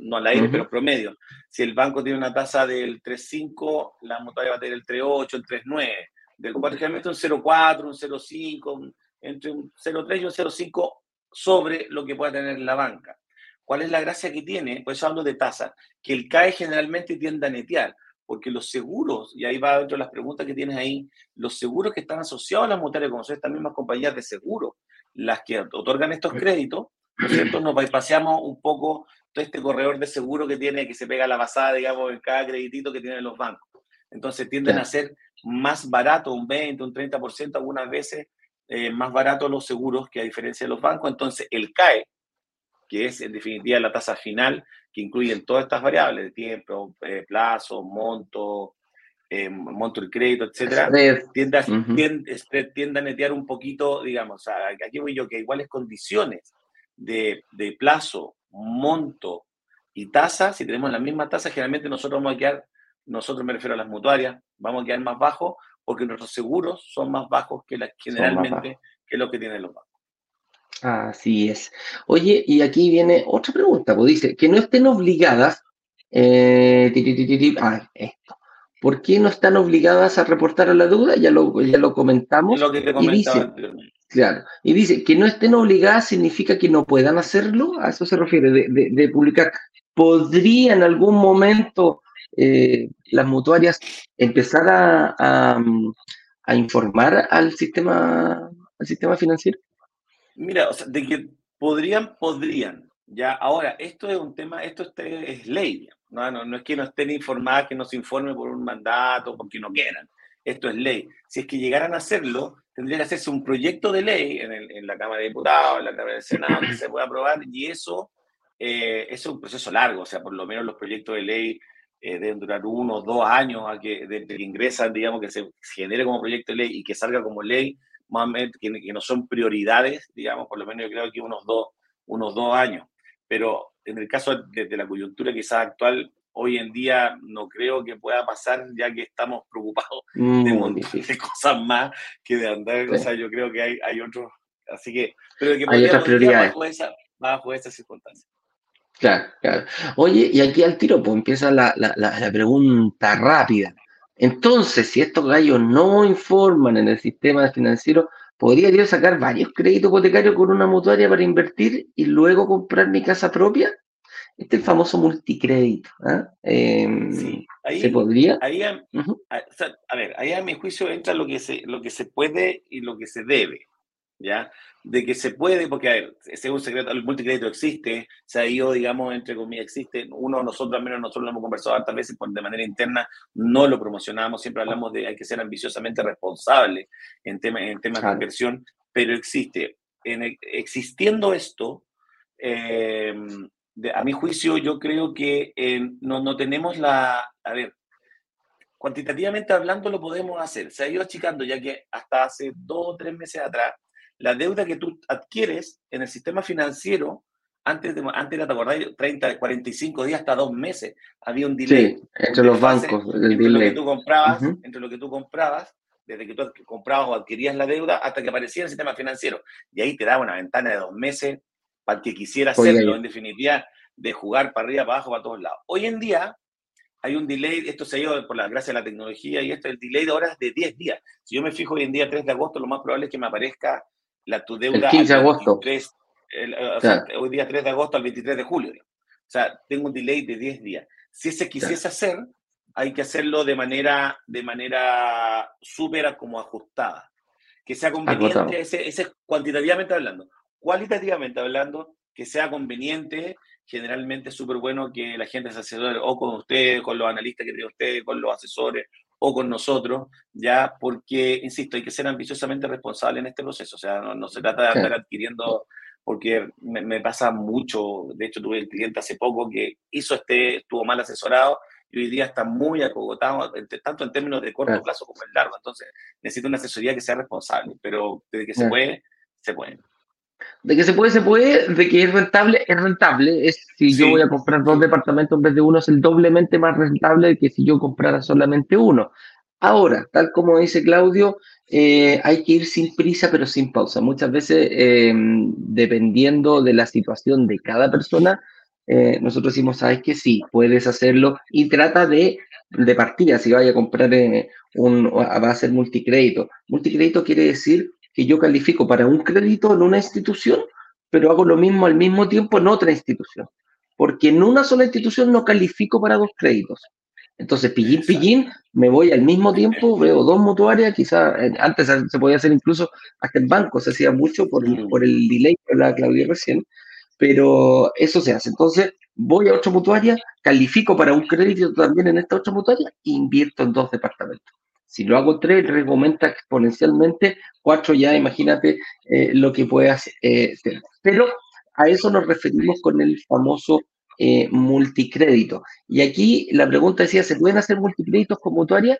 no al aire, pero promedio. Si el banco tiene una tasa del 3,5, la mutuaria va a tener el 3,8, el 3,9. Del 4, generalmente un 0,4, un 0,5, entre un 0,3 y un 0,5 sobre lo que pueda tener la banca. ¿Cuál es la gracia que tiene? Pues hablo de tasa, que el CAE generalmente tiende a netear, porque los seguros, y ahí va dentro de las preguntas que tienes ahí, los seguros que están asociados a las mutuarias, como son estas mismas compañías de seguro, las que otorgan estos créditos. Nos bypaseamos un poco todo este corredor de seguro que tiene, que se pega la pasada, digamos, en cada creditito que tienen los bancos. Entonces tienden a ser más barato, un 20, un 30%, algunas veces eh, más barato los seguros que a diferencia de los bancos. Entonces el CAE, que es en definitiva la tasa final, que incluye todas estas variables, de tiempo, eh, plazo, monto, eh, monto del crédito, etcétera, tiende a, tiende, a netear un poquito, digamos, aquí voy yo, que iguales condiciones de, de plazo, monto y tasa, si tenemos la misma tasa, generalmente nosotros vamos a quedar, nosotros me refiero a las mutuarias, vamos a quedar más bajos porque nuestros seguros son más bajos que las generalmente que lo que tienen los bancos. Así es. Oye, y aquí viene otra pregunta, pues dice, que no estén obligadas, eh, ah, esto, ¿por qué no están obligadas a reportar a la deuda? Ya lo, ya lo comentamos. Lo que te y dice, Claro. Y dice que no estén obligadas significa que no puedan hacerlo. A eso se refiere, de, publicar. ¿Podría en algún momento eh, las mutuarias empezar a, informar al sistema, al sistema financiero? Mira, o sea, de que podrían, podrían. Ya, ahora, esto es un tema, esto es ley. No, no, no es que no estén informadas, que no se informe por un mandato, porque no quieran. Esto es ley. Si es que llegaran a hacerlo, tendría que hacerse un proyecto de ley en, la Cámara de Diputados, en la Cámara del Senado, que se pueda aprobar, y eso, eh, es un proceso largo, o sea, por lo menos los proyectos de ley eh, deben durar uno o dos años a que, desde que ingresan, digamos, que se genere como proyecto de ley y que salga como ley, más que, que no son prioridades, digamos, por lo menos yo creo que unos dos, unos dos años. Pero en el caso de, de la coyuntura quizás actual, hoy en día no creo que pueda pasar, ya que estamos preocupados de un montón de cosas más que de andar. O sea, yo creo que hay, hay otros. Así que, pero que hay otras prioridades. Bajo esa, bajo esa circunstancia. Claro, claro. Oye, y aquí al tiro, pues empieza la, la, la, pregunta rápida. Entonces, si estos gallos no informan en el sistema financiero, ¿podría yo sacar varios créditos hipotecarios con una mutuaria para invertir y luego comprar mi casa propia? Este es el famoso multicrédito. ¿ah? Em, sí, ahí, ¿Se podría? Ahí a, ver, ahí a mi juicio entra lo que, se, lo que se puede y lo que se debe. ¿Ya? De que se puede, porque a ver, un secreto, el multicrédito existe, se ha ido, digamos, entre comillas, existe. Uno, nosotros, al menos nosotros lo hemos conversado tantas veces de manera interna, no lo promocionamos, siempre hablamos de hay que ser ambiciosamente responsable en, tema, en temas de inversión, pero existe. En, existiendo esto, eh, a mi juicio, yo creo que eh, no, no tenemos la, a ver, cuantitativamente hablando lo podemos hacer. Se ha ido achicando ya que hasta hace dos o tres meses atrás, la deuda que tú adquieres en el sistema financiero, antes, de, antes era, ¿te acordás? 30, 45 días hasta dos meses, había un delay. Sí, entre los bancos, el entre Lo que tú comprabas, Entre lo que tú comprabas, desde que tú comprabas o adquirías la deuda hasta que aparecía el sistema financiero. Y ahí te daba una ventana de dos meses para el que quisiera hacerlo, en definitiva, de jugar para arriba, para abajo, para todos lados. Hoy en día, hay un delay, esto se ha ido por la gracia de la tecnología y esto, el delay de horas de 10 días. Si yo me fijo hoy en día 3 de agosto, lo más probable es que me aparezca la tu deuda. El 15 de agosto. hoy día 3 de agosto al 23 de julio. O sea, tengo un delay de 10 días. Si ese quisiese hacer, hay que hacerlo de manera, de manera súper como ajustada. Que sea conveniente, ese, ese cuantitativamente hablando. Cualitativamente hablando, que sea conveniente generalmente es súper bueno que la gente se asesore o con ustedes, con los analistas que tiene ustedes, con los asesores o con nosotros, ya, porque, insisto, hay que ser ambiciosamente responsable en este proceso. O sea, no, se trata de andar adquiriendo, porque me, pasa mucho. De hecho, tuve un cliente hace poco que hizo este, estuvo mal asesorado y hoy día está muy acogotado, tanto en términos de corto plazo como en largo. Entonces, necesita una asesoría que sea responsable, pero desde que se puede, se puede. De que se puede, se puede, de que es rentable, es rentable. Es si yo voy a comprar dos departamentos en vez de uno, es el doblemente más rentable que si yo comprara solamente uno. Ahora, tal como dice Claudio, eh, hay que ir sin prisa, pero sin pausa. Muchas veces, em, dependiendo de la situación de cada persona, eh, nosotros decimos, sabes que sí, puedes hacerlo y trata de, de partida, si vaya a comprar eh, un, va a ser multicrédito. Multicrédito quiere decir que yo califico para un crédito en una institución, pero hago lo mismo al mismo tiempo en otra institución. Porque en una sola institución no califico para dos créditos. Entonces, pillín, pillín, me voy al mismo tiempo, veo dos mutuarias, quizás eh, antes se podía hacer incluso hasta en banco, se hacía mucho por, por el delay que hablaba Claudia recién, pero eso se hace. Entonces, voy a otra mutuaria, califico para un crédito también en esta otra mutuaria e invierto en dos departamentos. Si lo hago tres, riesgo aumenta exponencialmente, cuatro ya, imagínate eh, lo que puede hacer. Eh, pero a eso nos referimos con el famoso eh, multicrédito. Y aquí la pregunta decía, ¿se pueden hacer multicréditos con mutuaria?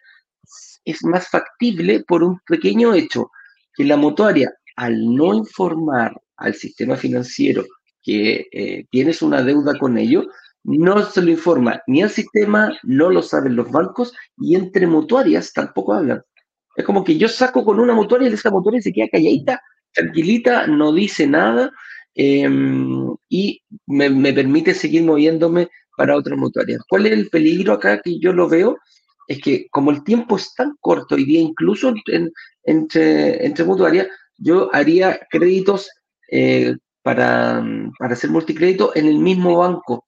Es más factible por un pequeño hecho, que la mutuaria, al no informar al sistema financiero que tienes una deuda con ellos, no se lo informa ni al sistema, no lo saben los bancos y entre mutuarias tampoco hablan. Es como que yo saco con una mutuaria y esa mutuaria se queda calladita, tranquilita, no dice nada em, y me, permite seguir moviéndome para otras mutuarias. ¿Cuál es el peligro acá que yo lo veo? Es que como el tiempo es tan corto hoy día, incluso entre, entre mutuarias, yo haría créditos eh, para, para hacer multicrédito en el mismo banco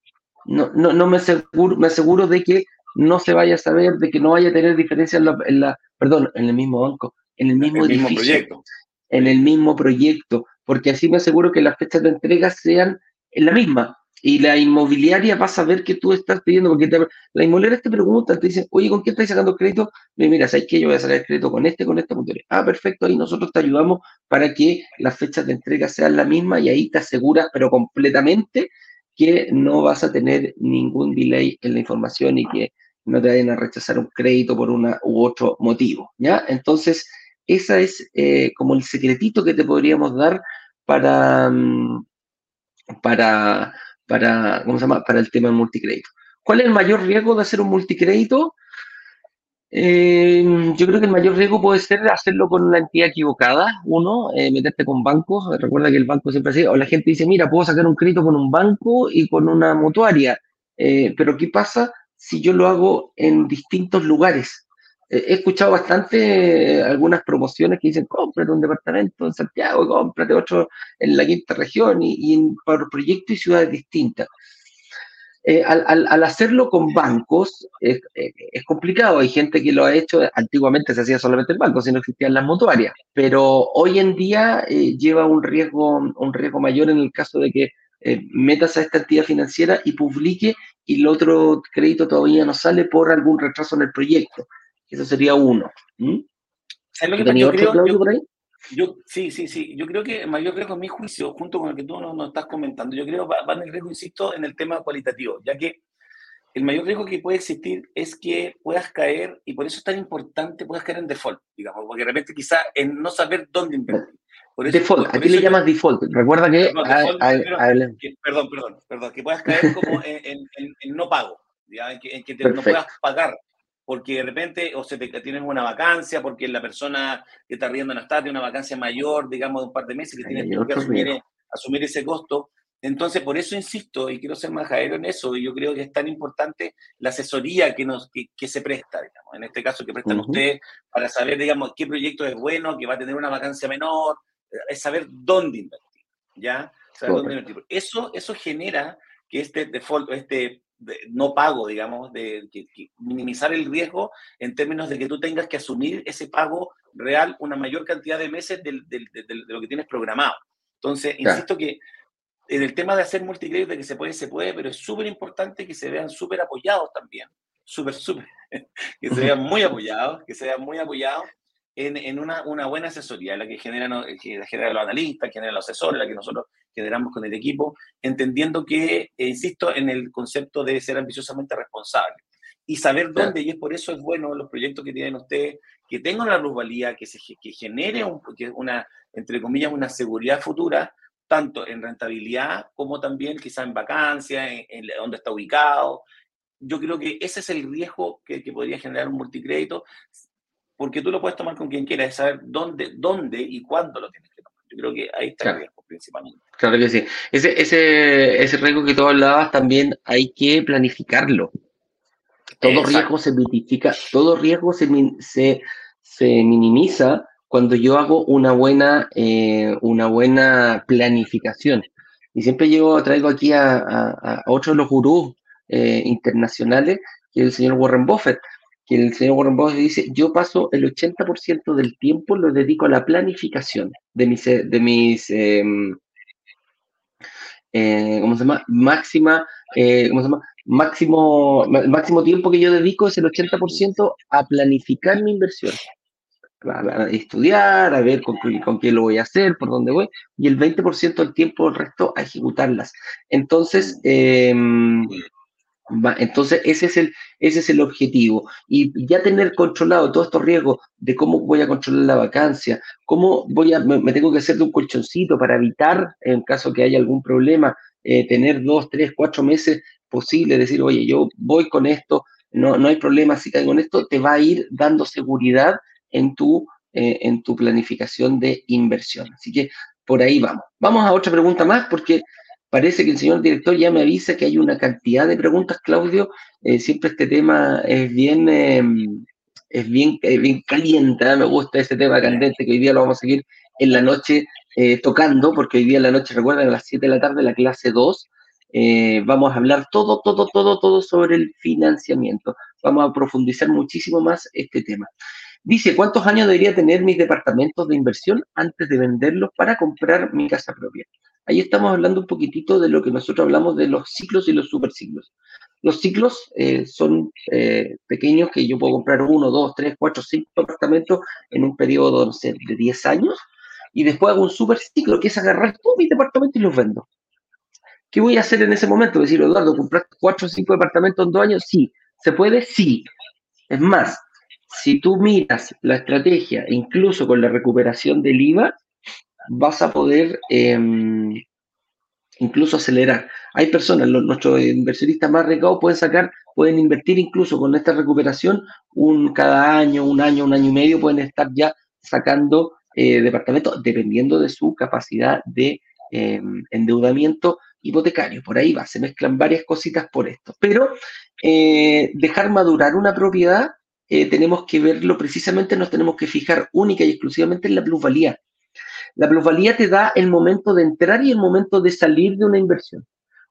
no, no, no me, aseguro, me aseguro de que no se vaya a saber, de que no vaya a tener diferencia en la, perdón, en el mismo banco, en el mismo edificio, proyecto. en el mismo proyecto, porque así me aseguro que las fechas de entrega sean la misma. Y la inmobiliaria va a saber que tú estás pidiendo, porque la inmobiliaria te pregunta, te dice, oye, ¿con qué estás sacando crédito? Y mira, ¿sabes que Yo voy a sacar crédito con este, con esta motor. Ah, perfecto, ahí nosotros te ayudamos para que las fechas de entrega sean la misma y ahí te aseguras, pero completamente, que no vas a tener ningún delay en la información y que no te vayan a rechazar un crédito por una u otro motivo, ¿ya? Entonces, esa es eh, como el secretito que te podríamos dar para, mm, para, para, ¿cómo se llama? para el tema del multicrédito. ¿Cuál es el mayor riesgo de hacer un multicrédito? Eh, yo creo que el mayor riesgo puede ser hacerlo con una entidad equivocada, uno, eh, meterte con bancos, recuerda que el banco siempre así, o la gente dice, mira, puedo sacar un crédito con un banco y con una mutuaria, eh, pero ¿qué pasa si yo lo hago en distintos lugares? he escuchado bastante algunas promociones que dicen, cómprate un departamento en Santiago, cómprate otro en la quinta región y, en, por proyectos y ciudades distintas. Eh, al, hacerlo con bancos es, complicado. Hay gente que lo ha hecho, antiguamente se hacía solamente en bancos, si no existían las mutuarias, pero hoy en día lleva un riesgo, un riesgo mayor en el caso de que metas a esta entidad financiera y publique y el otro crédito todavía no sale por algún retraso en el proyecto. Eso sería uno. ¿Sabes lo que yo creo, por ahí? Yo, sí, sí, sí. Yo creo que el mayor riesgo, en mi juicio, junto con el que tú nos, estás comentando, yo creo que va, en el riesgo, insisto, en el tema cualitativo, ya que el mayor riesgo que puede existir es que puedas caer, y por eso es tan importante, puedas caer en default, digamos, porque de repente quizá en no saber dónde invertir. default, ¿a qué le llamas default? Recuerda que... Perdón, perdón, perdón, que puedas caer como en, no pago, en que, no puedas pagar porque de repente o se te, tienes una vacancia, porque la persona que está riendo no está, tiene una vacancia mayor, digamos, de un par de meses, que tienes que asumir, asumir, ese costo. Entonces, por eso insisto, y quiero ser más en eso, y yo creo que es tan importante la asesoría que, nos, que, se presta, digamos, en este caso que prestan ustedes, para saber, digamos, qué proyecto es bueno, que va a tener una vacancia menor, eh, es saber dónde invertir, ¿ya? Saber dónde invertir. Eso, eso genera que este default, este no pago, digamos, de, minimizar el riesgo en términos de que tú tengas que asumir ese pago real una mayor cantidad de meses de, lo que tienes programado. Entonces, insisto que en el tema de hacer multicrédito, que se puede, se puede, pero es súper importante que se vean súper apoyados también, súper, súper, que se vean muy apoyados, que se vean muy apoyados en, una, buena asesoría, la que generan, que genera los analistas, que generan los asesores, la que nosotros generamos con el equipo, entendiendo que, eh, insisto, en el concepto de ser ambiciosamente responsable y saber dónde, y es por eso es bueno los proyectos que tienen ustedes, que tengan una plusvalía, que, se, que genere una, entre comillas, una seguridad futura, tanto en rentabilidad como también quizá en vacancia, en, en dónde está ubicado. Yo creo que ese es el riesgo que, que podría generar un multicrédito, porque tú lo puedes tomar con quien quieras, es saber dónde, dónde y cuándo lo tienes que tomar. Yo creo que ahí está el riesgo principalmente. Claro que sí. Ese, ese, ese riesgo que tú hablabas también hay que planificarlo. Todo riesgo se mitifica, todo riesgo se, se, se, minimiza cuando yo hago una buena, eh, una buena planificación. Y siempre llego, traigo aquí a, a, otro de los gurús eh, internacionales, que es el señor Warren Buffett que el señor Warren Buffett dice, yo paso el 80% del tiempo lo dedico a la planificación de mis, eh, de mis em, eh, ¿cómo se llama? Máxima, eh, ¿cómo se llama? Máximo, máximo tiempo que yo dedico es el 80% a planificar mi inversión. A, estudiar, a ver con, con, qué lo voy a hacer, por dónde voy, y el 20% del tiempo, el resto, a ejecutarlas. Entonces, eh, entonces, ese es, el, ese es el objetivo. Y ya tener controlado todos estos riesgos de cómo voy a controlar la vacancia, cómo voy a, me, tengo que hacer de un colchoncito para evitar, en caso que haya algún problema, eh, tener dos, tres, cuatro meses posible, decir, oye, yo voy con esto, no, no hay problema si caigo en esto, te va a ir dando seguridad en tu, eh, en tu planificación de inversión. Así que por ahí vamos. Vamos a otra pregunta más porque Parece que el señor director ya me avisa que hay una cantidad de preguntas, Claudio. Eh, siempre este tema es bien, em, es bien, bien caliente. ¿eh? Me gusta ese tema candente que hoy día lo vamos a seguir en la noche eh, tocando, porque hoy día en la noche, recuerden, a las 7 de la tarde, la clase 2. vamos a hablar todo, todo, todo, todo sobre el financiamiento. Vamos a profundizar muchísimo más este tema. Dice, ¿cuántos años debería tener mis departamentos de inversión antes de venderlos para comprar mi casa propia? Ahí estamos hablando un poquitito de lo que nosotros hablamos de los ciclos y los superciclos. Los ciclos eh, son eh, pequeños que yo puedo comprar uno, dos, tres, cuatro, cinco departamentos en un periodo, de 10 años y después hago un superciclo que es agarrar todos mis departamentos y los vendo. ¿Qué voy a hacer en ese momento? Decir, Eduardo, ¿comprar cuatro o cinco departamentos en dos años? Sí. ¿Se puede? Sí. Es más, si tú miras la estrategia, incluso con la recuperación del IVA, vas a poder em, incluso acelerar. Hay personas, nuestros inversionistas más ricados pueden sacar, pueden invertir incluso con esta recuperación, un cada año, un año, un año y medio, pueden estar ya sacando eh, departamentos dependiendo de su capacidad de em, endeudamiento hipotecario. Por ahí va, se mezclan varias cositas por esto. Pero eh, dejar madurar una propiedad eh, tenemos que verlo precisamente, nos tenemos que fijar única y exclusivamente en la plusvalía. La plusvalía te da el momento de entrar y el momento de salir de una inversión.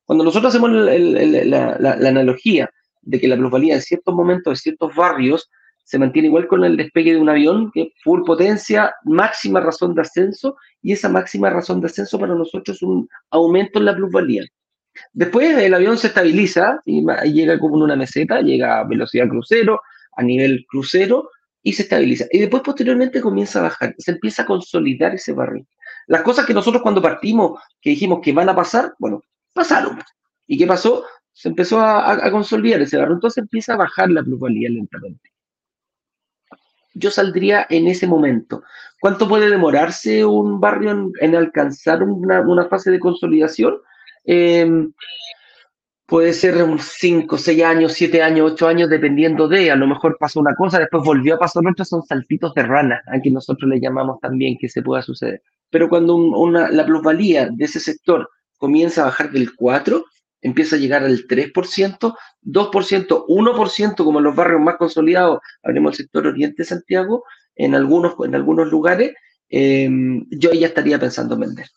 Cuando nosotros hacemos la, analogía de que la plusvalía en ciertos momentos de ciertos barrios se mantiene igual con el despegue de un avión, que full potencia, máxima razón de ascenso, y esa máxima razón de ascenso para nosotros es un aumento en la plusvalía. Después el avión se estabiliza y llega como en una meseta, llega a velocidad crucero, a nivel crucero, y se estabiliza. Y después posteriormente comienza a bajar, se empieza a consolidar ese barril. Las cosas que nosotros cuando partimos, que dijimos que van a pasar, bueno, pasaron. ¿Y qué pasó? Se empezó a, consolidar ese barril, entonces empieza a bajar la plusvalía lentamente. Yo saldría en ese momento. ¿Cuánto puede demorarse un barrio en, alcanzar una, fase de consolidación? Em, puede ser unos 5, 6 años, 7 años, 8 años, dependiendo de, a lo mejor pasó una cosa, después volvió a pasar otra, son saltitos de rana, a que nosotros le llamamos también que se pueda suceder. Pero cuando una, la plusvalía de ese sector comienza a bajar del 4, empieza a llegar al 3%, 2%, 1%, como en los barrios más consolidados, hablemos del sector Oriente de Santiago, en algunos, en algunos lugares, eh, yo ya estaría pensando en vender.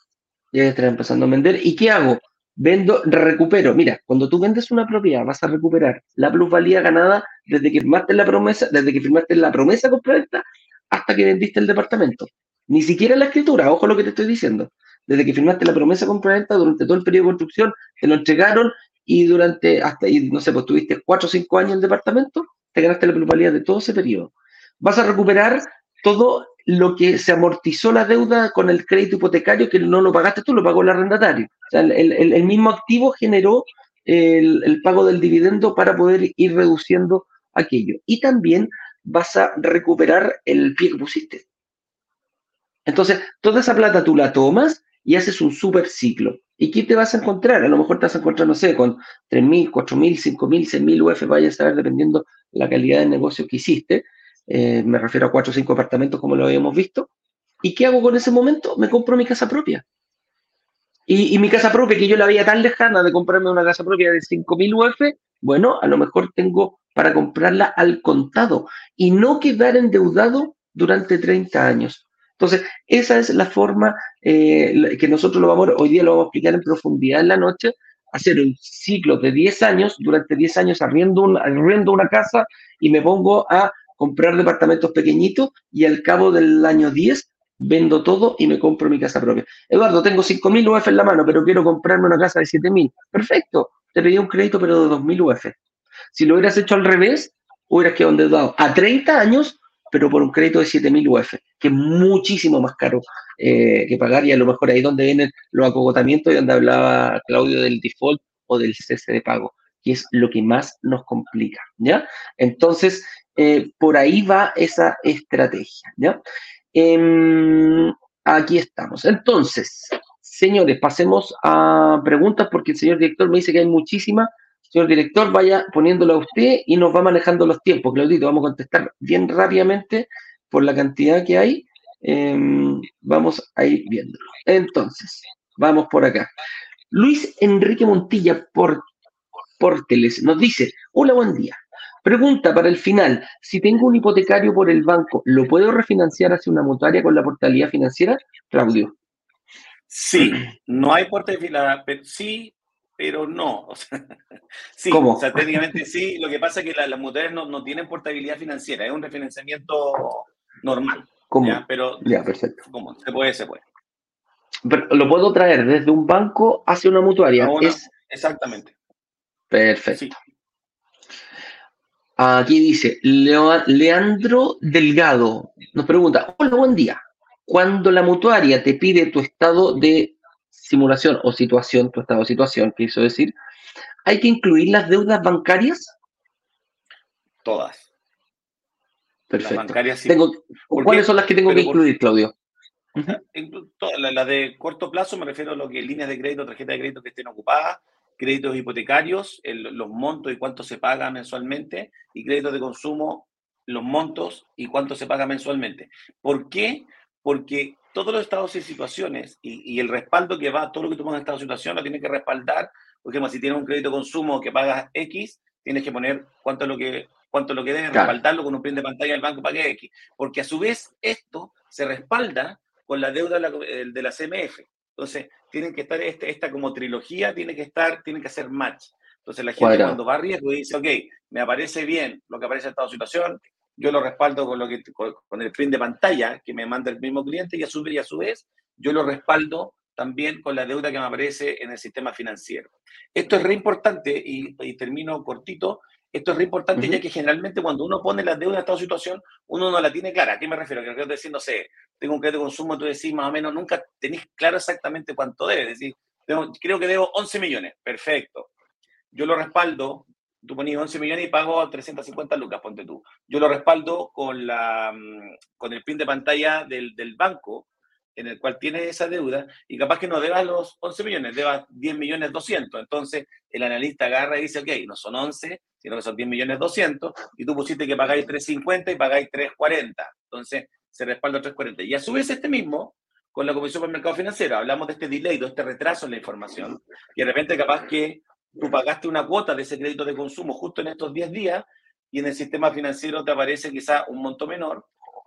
Ya estaría pensando en vender. ¿Y qué hago? Vendo, recupero. Mira, cuando tú vendes una propiedad, vas a recuperar la plusvalía ganada desde que firmaste la promesa, desde que firmaste la promesa completa hasta que vendiste el departamento. Ni siquiera la escritura, ojo lo que te estoy diciendo. Desde que firmaste la promesa compraventa, durante todo el periodo de construcción, te lo entregaron y durante, hasta, y, no sé, pues tuviste cuatro o cinco años en el departamento, te ganaste la plusvalía de todo ese periodo. Vas a recuperar todo lo que se amortizó la deuda con el crédito hipotecario que no lo pagaste tú, lo pagó el arrendatario. O sea, el, mismo activo generó el, pago del dividendo para poder ir reduciendo aquello. Y también vas a recuperar el pie que pusiste. Entonces, toda esa plata tú la tomas y haces un super ciclo. ¿Y qué te vas a encontrar? A lo mejor te vas a encontrar, no sé, con 3.000, 4.000, 5.000, 6.000 UF, vaya a saber dependiendo la calidad de negocio que hiciste. Eh, me refiero a cuatro o cinco apartamentos como lo habíamos visto. ¿Y qué hago con ese momento? Me compro mi casa propia. Y, mi casa propia, que yo la veía tan lejana de comprarme una casa propia de 5.000 UF, bueno, a lo mejor tengo para comprarla al contado y no quedar endeudado durante 30 años. Entonces, esa es la forma eh, que nosotros lo vamos, hoy día lo vamos a explicar en profundidad en la noche, hacer un ciclo de 10 años, durante 10 años arriendo, arriendo una casa y me pongo a comprar departamentos pequeñitos y al cabo del año 10 vendo todo y me compro mi casa propia. Eduardo, tengo 5.000 UF en la mano, pero quiero comprarme una casa de 7.000. Perfecto, te pedí un crédito, pero de 2.000 UF. Si lo hubieras hecho al revés, hubieras quedado endeudado a 30 años, pero por un crédito de 7.000 UF, que es muchísimo más caro eh, que pagar y a lo mejor ahí donde vienen los acogotamientos y donde hablaba Claudio del default o del cese de pago, que es lo que más nos complica, ¿ya? Entonces, eh, por ahí va esa estrategia, ¿ya? Em, aquí estamos. Entonces, señores, pasemos a preguntas porque el señor director me dice que hay muchísimas. Señor director, vaya poniéndolo a usted y nos va manejando los tiempos. Claudito, vamos a contestar bien rápidamente por la cantidad que hay. Em, vamos a ir viéndolo. Entonces, vamos por acá. Luis Enrique Montilla por, por nos dice, hola, buen día. Pregunta para el final, si tengo un hipotecario por el banco, ¿lo puedo refinanciar hacia una mutuaria con la portabilidad financiera? Claudio. Sí, no hay portabilidad, sí, pero no. sí, ¿Cómo? o sea, técnicamente sí. Lo que pasa es que las mutuarias no, tienen portabilidad financiera, es un refinanciamiento normal. ¿Cómo? Pero, ya, perfecto. ¿Cómo? Se puede, se puede. Pero lo puedo traer desde un banco hacia una mutuaria. Exactamente. Perfecto. Aquí dice, Leandro Delgado nos pregunta, hola, buen día. Cuando la mutuaria te pide tu estado de simulación o situación, tu estado de situación, quiso decir, ¿hay que incluir las deudas bancarias? Todas. Perfecto. Las bancarias sí. ¿Cuáles son las que tengo que incluir, Claudio? La, la, de corto plazo me refiero a lo que líneas de crédito, tarjeta de crédito que estén ocupadas, créditos hipotecarios, los montos y cuánto se paga mensualmente, y créditos de consumo, los montos y cuánto se paga mensualmente. ¿Por qué? Porque todos los estados y situaciones y, el respaldo que va, todo lo que tú pongas en estado de situación lo tienes que respaldar. Por ejemplo, si tienes un crédito de consumo que pagas X, tienes que poner cuánto es lo que, cuánto lo que debes, respaldarlo con un print de pantalla del banco para que X. Porque a su vez esto se respalda con la deuda de la, de la CMF. Entonces, tienen que estar, este, esta como trilogía tiene que estar, tienen que hacer match. Entonces, la gente cuando va a riesgo dice, ok, me aparece bien lo que aparece en esta situación, yo lo respaldo con, lo que, con, el print de pantalla que me manda el mismo cliente y a su, y a su vez yo lo respaldo también con la deuda que me aparece en el sistema financiero. Esto es re importante y, termino cortito. Esto es re importante ya que generalmente cuando uno pone la deuda en esta situación, uno no la tiene clara. ¿A qué me refiero? Que decir, no sé, tengo un crédito de consumo, tú decís más o menos, nunca tenéis claro exactamente cuánto debe. Es decir, creo que debo 11 millones. Perfecto. Yo lo respaldo tú pones 11 millones y pago 350 lucas, ponte tú. Yo lo respaldo con, la, mm, con el pin de pantalla del, del banco en el cual tiene esa deuda y capaz que no deba los 11 millones, deba 10 millones 200. Entonces el analista agarra y dice, ok, no son 11, sino que son 10 millones 200 y tú pusiste que pagáis 350 y pagáis 340. Entonces se respalda 340. Y a su vez este mismo, con la Comisión para el Mercado Financiero, hablamos de este delay, de este retraso en la información y de repente capaz que tú pagaste una cuota de ese crédito de consumo justo en estos 10 días y en el sistema financiero te aparece quizá un monto menor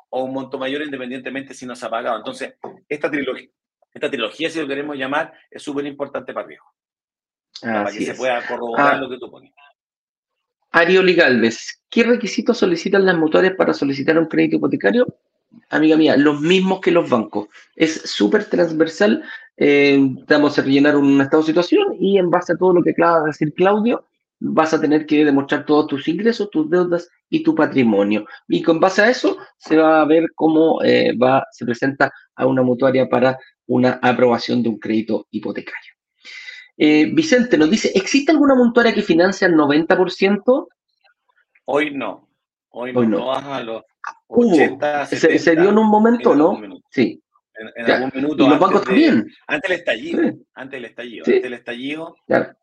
o un monto mayor independientemente si no se ha pagado. Entonces, esta trilogía, esta trilogía si lo queremos llamar, es súper importante para Riesgo. para que se pueda corroborar ah. lo que tú pones. Arioli Galvez, ¿qué requisitos solicitan las mutuarias para solicitar un crédito hipotecario? Amiga mía, los mismos que los bancos. Es súper transversal eh, vamos a rellenar un estado de situación y en base a todo lo que acaba de decir Claudio, vas a tener que demostrar todos tus ingresos, tus deudas y tu patrimonio. Y con base a eso se va a ver cómo eh, va, se presenta a una mutuaria para una aprobación de un crédito hipotecario. Eh, Vicente nos dice, ¿existe alguna mutuaria que financia el 90%? Hoy no. Hoy no. no. Se, dio en un momento, ¿no? Sí en, algún minuto. los bancos también. Antes del estallido. Antes del estallido. Antes del estallido,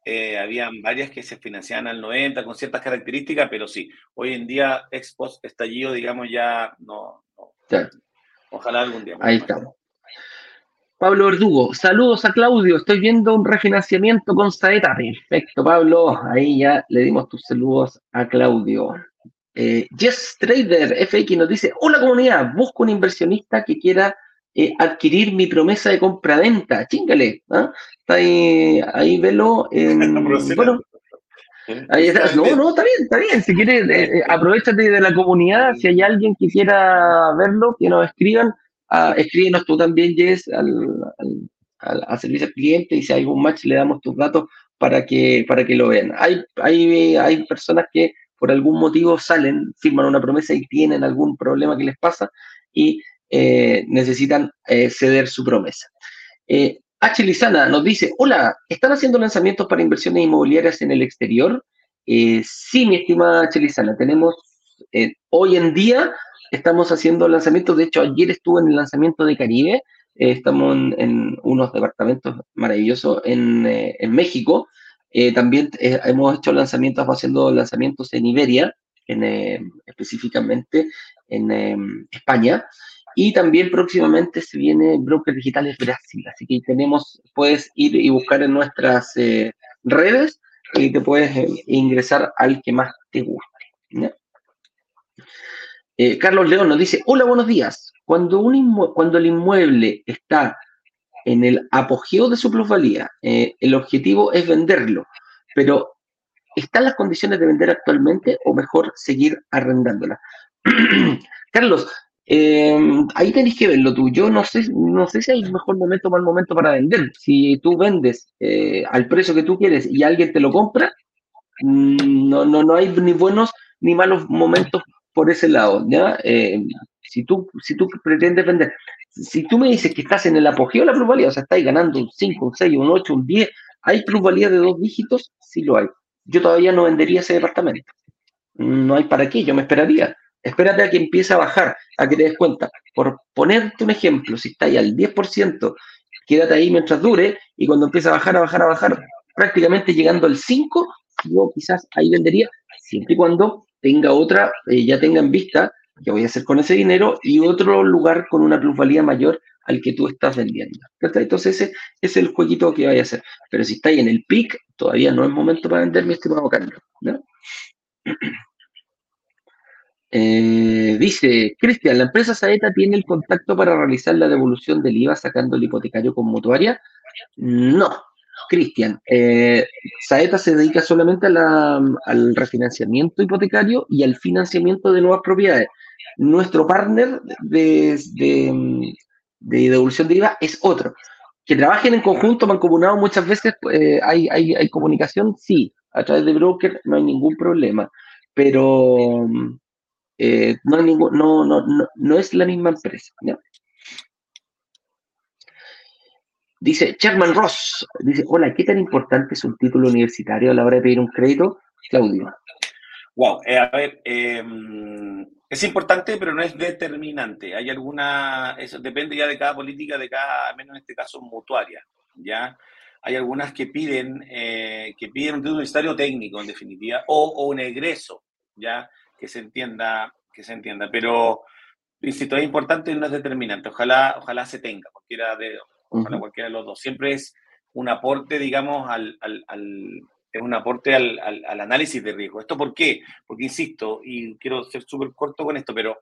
eh, habían varias que se financiaban al 90 con ciertas características, pero sí, hoy en día, ex post estallido, digamos, ya no. Ojalá algún día. Ahí estamos. Pablo Verdugo, saludos a Claudio, estoy viendo un refinanciamiento con Saeta. Perfecto, Pablo, ahí ya le dimos tus saludos a Claudio. Eh, Yes Trader FX nos dice, hola comunidad, busco un inversionista que quiera eh, adquirir mi promesa de compra-venta. Chingale. ¿ah? Está ahí, ahí velo. bueno, ahí No, no, está bien, está bien. Si quieres, eh, eh, aprovechate de la comunidad. Si hay alguien que quiera verlo, que nos escriban. Ah, escríbenos tú también, Jess, al, al, servicio al cliente y si hay algún match le damos tus datos para que, para que lo vean. Hay, hay, hay personas que por algún motivo salen, firman una promesa y tienen algún problema que les pasa y eh, necesitan eh, ceder su promesa. Eh, H. Lizana nos dice, hola, ¿están haciendo lanzamientos para inversiones inmobiliarias en el exterior? sí, mi estimada H. Lizana, tenemos, hoy en día estamos haciendo lanzamientos, de hecho ayer estuve en el lanzamiento de Caribe, estamos en, unos departamentos maravillosos en, en México, también hemos hecho lanzamientos, haciendo lanzamientos en Iberia, en, específicamente en España, y también próximamente se viene Broker Digitales Brasil. Así que tenemos, puedes ir y buscar en nuestras eh, redes y te puedes eh, ingresar al que más te guste. Eh, Carlos León nos dice, hola, buenos días. Cuando, el inmueble está en el apogeo de su plusvalía, el objetivo es venderlo, pero ¿están las condiciones de vender actualmente o mejor seguir arrendándola? Carlos, Em, ahí tenéis que verlo tú. Yo no sé, no sé si hay mejor momento o mal momento para vender. Si tú vendes eh, al precio que tú quieres y alguien te lo compra, mm, no, no, no hay ni buenos ni malos momentos por ese lado. ¿ya? Em, si, tú, si tú pretendes vender, si tú me dices que estás en el apogeo de la plusvalía, o sea, estás ganando un 5, un 6, un 8, un 10, ¿hay plusvalía de dos dígitos? Sí lo hay. Yo todavía no vendería ese departamento. No hay para qué, yo me esperaría espérate a que empiece a bajar, a que te des cuenta. Por ponerte un ejemplo, si está ahí al 10%, quédate ahí mientras dure y cuando empiece a bajar, a bajar, a bajar, prácticamente llegando al 5%, yo quizás ahí vendería, siempre y cuando tenga otra, eh, ya tenga en vista qué voy a hacer con ese dinero y otro lugar con una plusvalía mayor al que tú estás vendiendo. Entonces ese es el jueguito que vaya a hacer. Pero si está ahí en el pic, todavía no es momento para vender, mi estimado Carlos. ¿no? Eh, dice, Cristian, ¿la empresa Saeta tiene el contacto para realizar la devolución del IVA sacando el hipotecario con mutuaria? No, Cristian. Eh, Saeta se dedica solamente al refinanciamiento hipotecario y al financiamiento de nuevas propiedades. Nuestro partner de, devolución de IVA es otro. Que trabajen en conjunto, mancomunado, muchas veces eh, hay, hay, comunicación, sí, a través de broker no hay ningún problema, pero eh, no, hay ningún, no, no, no, es la misma empresa. Dice Sherman Ross, dice, hola, ¿qué tan importante es un título universitario a la hora de pedir un crédito? Claudio. Wow, eh, a ver, em, es importante, pero no es determinante. Hay alguna, eso depende ya de cada política, de cada, menos en este caso, mutuaria, ¿ya? Hay algunas que piden, eh, que piden un título universitario técnico, en definitiva, o, un egreso, ¿ya? Que se entienda, que se entienda. Pero, insisto, es importante y no es determinante. Ojalá, ojalá se tenga, cualquiera de, ojalá cualquiera de los dos. Siempre es un aporte, digamos, al, al, al es un aporte al, al, análisis de riesgo. ¿Esto por qué? Porque, insisto, y quiero ser súper corto con esto, pero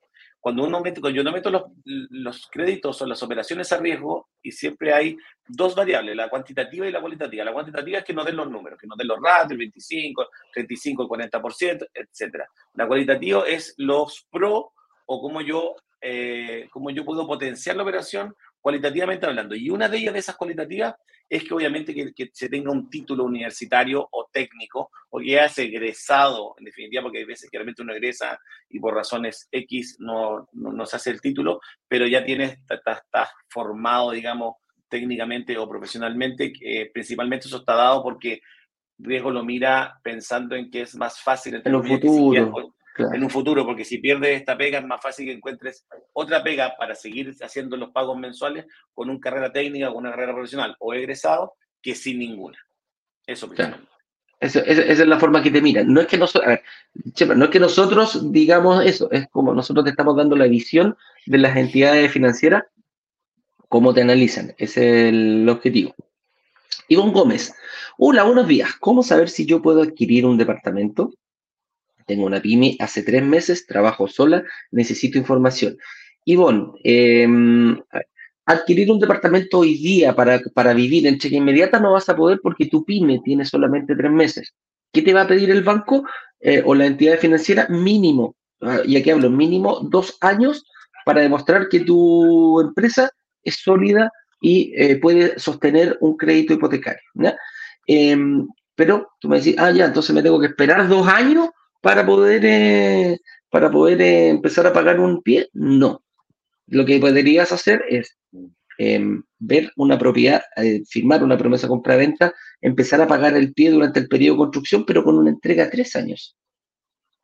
cuando uno mete, cuando yo no meto los, los, créditos o las operaciones a riesgo, y siempre hay dos variables, la cuantitativa y la cualitativa. La cuantitativa es que nos den los números, que nos den los ratios, el 25, 35, el 40%, etc. La cualitativa es los pro o cómo yo, eh, cómo yo puedo potenciar la operación cualitativamente hablando. Y una de ellas, de esas cualitativas, es que obviamente que, se tenga un título universitario o técnico, o que hayas egresado, en definitiva, porque hay veces que realmente uno egresa y por razones X no, no, se hace el título, pero ya tienes, estás formado, digamos, técnicamente o profesionalmente, principalmente eso está dado porque riesgo lo mira pensando en que es más fácil en el futuro en un futuro, porque si pierdes esta pega es más fácil que encuentres otra pega para seguir haciendo los pagos mensuales con una carrera técnica, con una carrera profesional o egresado, que sin ninguna. Eso claro. esa, es la forma que te miran. No es que, nosotros, no es que nosotros digamos eso, es como nosotros te estamos dando la visión de las entidades financieras, cómo te analizan. Ese es el objetivo. Ivonne Gómez. Hola, buenos días. ¿Cómo saber si yo puedo adquirir un departamento? Tengo una pyme hace tres meses, trabajo sola, necesito información. Ivonne, em, adquirir un departamento hoy día para, para vivir en cheque inmediata no vas a poder porque tu pyme tiene solamente tres meses. ¿Qué te va a pedir el banco eh, o la entidad financiera? Mínimo, ah, y aquí hablo, mínimo dos años para demostrar que tu empresa es sólida y eh, puede sostener un crédito hipotecario. Em, pero tú me decís, ah, ya, entonces me tengo que esperar dos años para poder, eh, para poder eh, empezar a pagar un pie? No. Lo que podrías hacer es em, ver una propiedad, eh, firmar una promesa compra-venta, empezar a pagar el pie durante el periodo de construcción, pero con una entrega a tres años.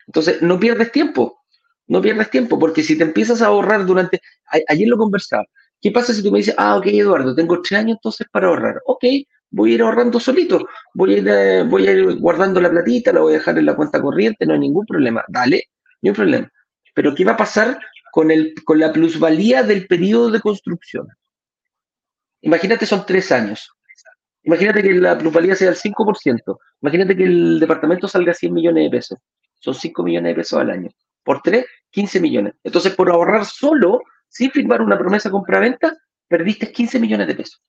Entonces, no pierdes tiempo, no pierdes tiempo, porque si te empiezas a ahorrar durante, ayer lo conversaba, ¿qué pasa si tú me dices, ah, ok, Eduardo, tengo tres años entonces para ahorrar? Ok, voy a ir ahorrando solito, voy a ir, eh, voy a ir guardando la platita, la voy a dejar en la cuenta corriente, no hay ningún problema, dale, no hay problema. Pero ¿qué va a pasar con, el, con la plusvalía del periodo de construcción? Imagínate, son tres años. Imagínate que la plusvalía sea el 5%. Imagínate que el departamento salga 100 millones de pesos. Son 5 millones de pesos al año. Por tres, 15 millones. Entonces, por ahorrar solo, sin firmar una promesa compra-venta, perdiste 15 millones de pesos.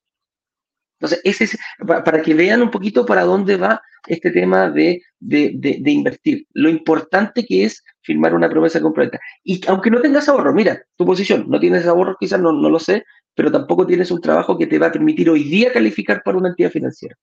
Entonces, ese es, para que vean un poquito para dónde va este tema de, invertir. Lo importante que es firmar una promesa completa. Y aunque no tengas ahorro, mira, tu posición, no tienes ahorro, quizás no, no lo sé, pero tampoco tienes un trabajo que te va a permitir hoy día calificar para una entidad financiera.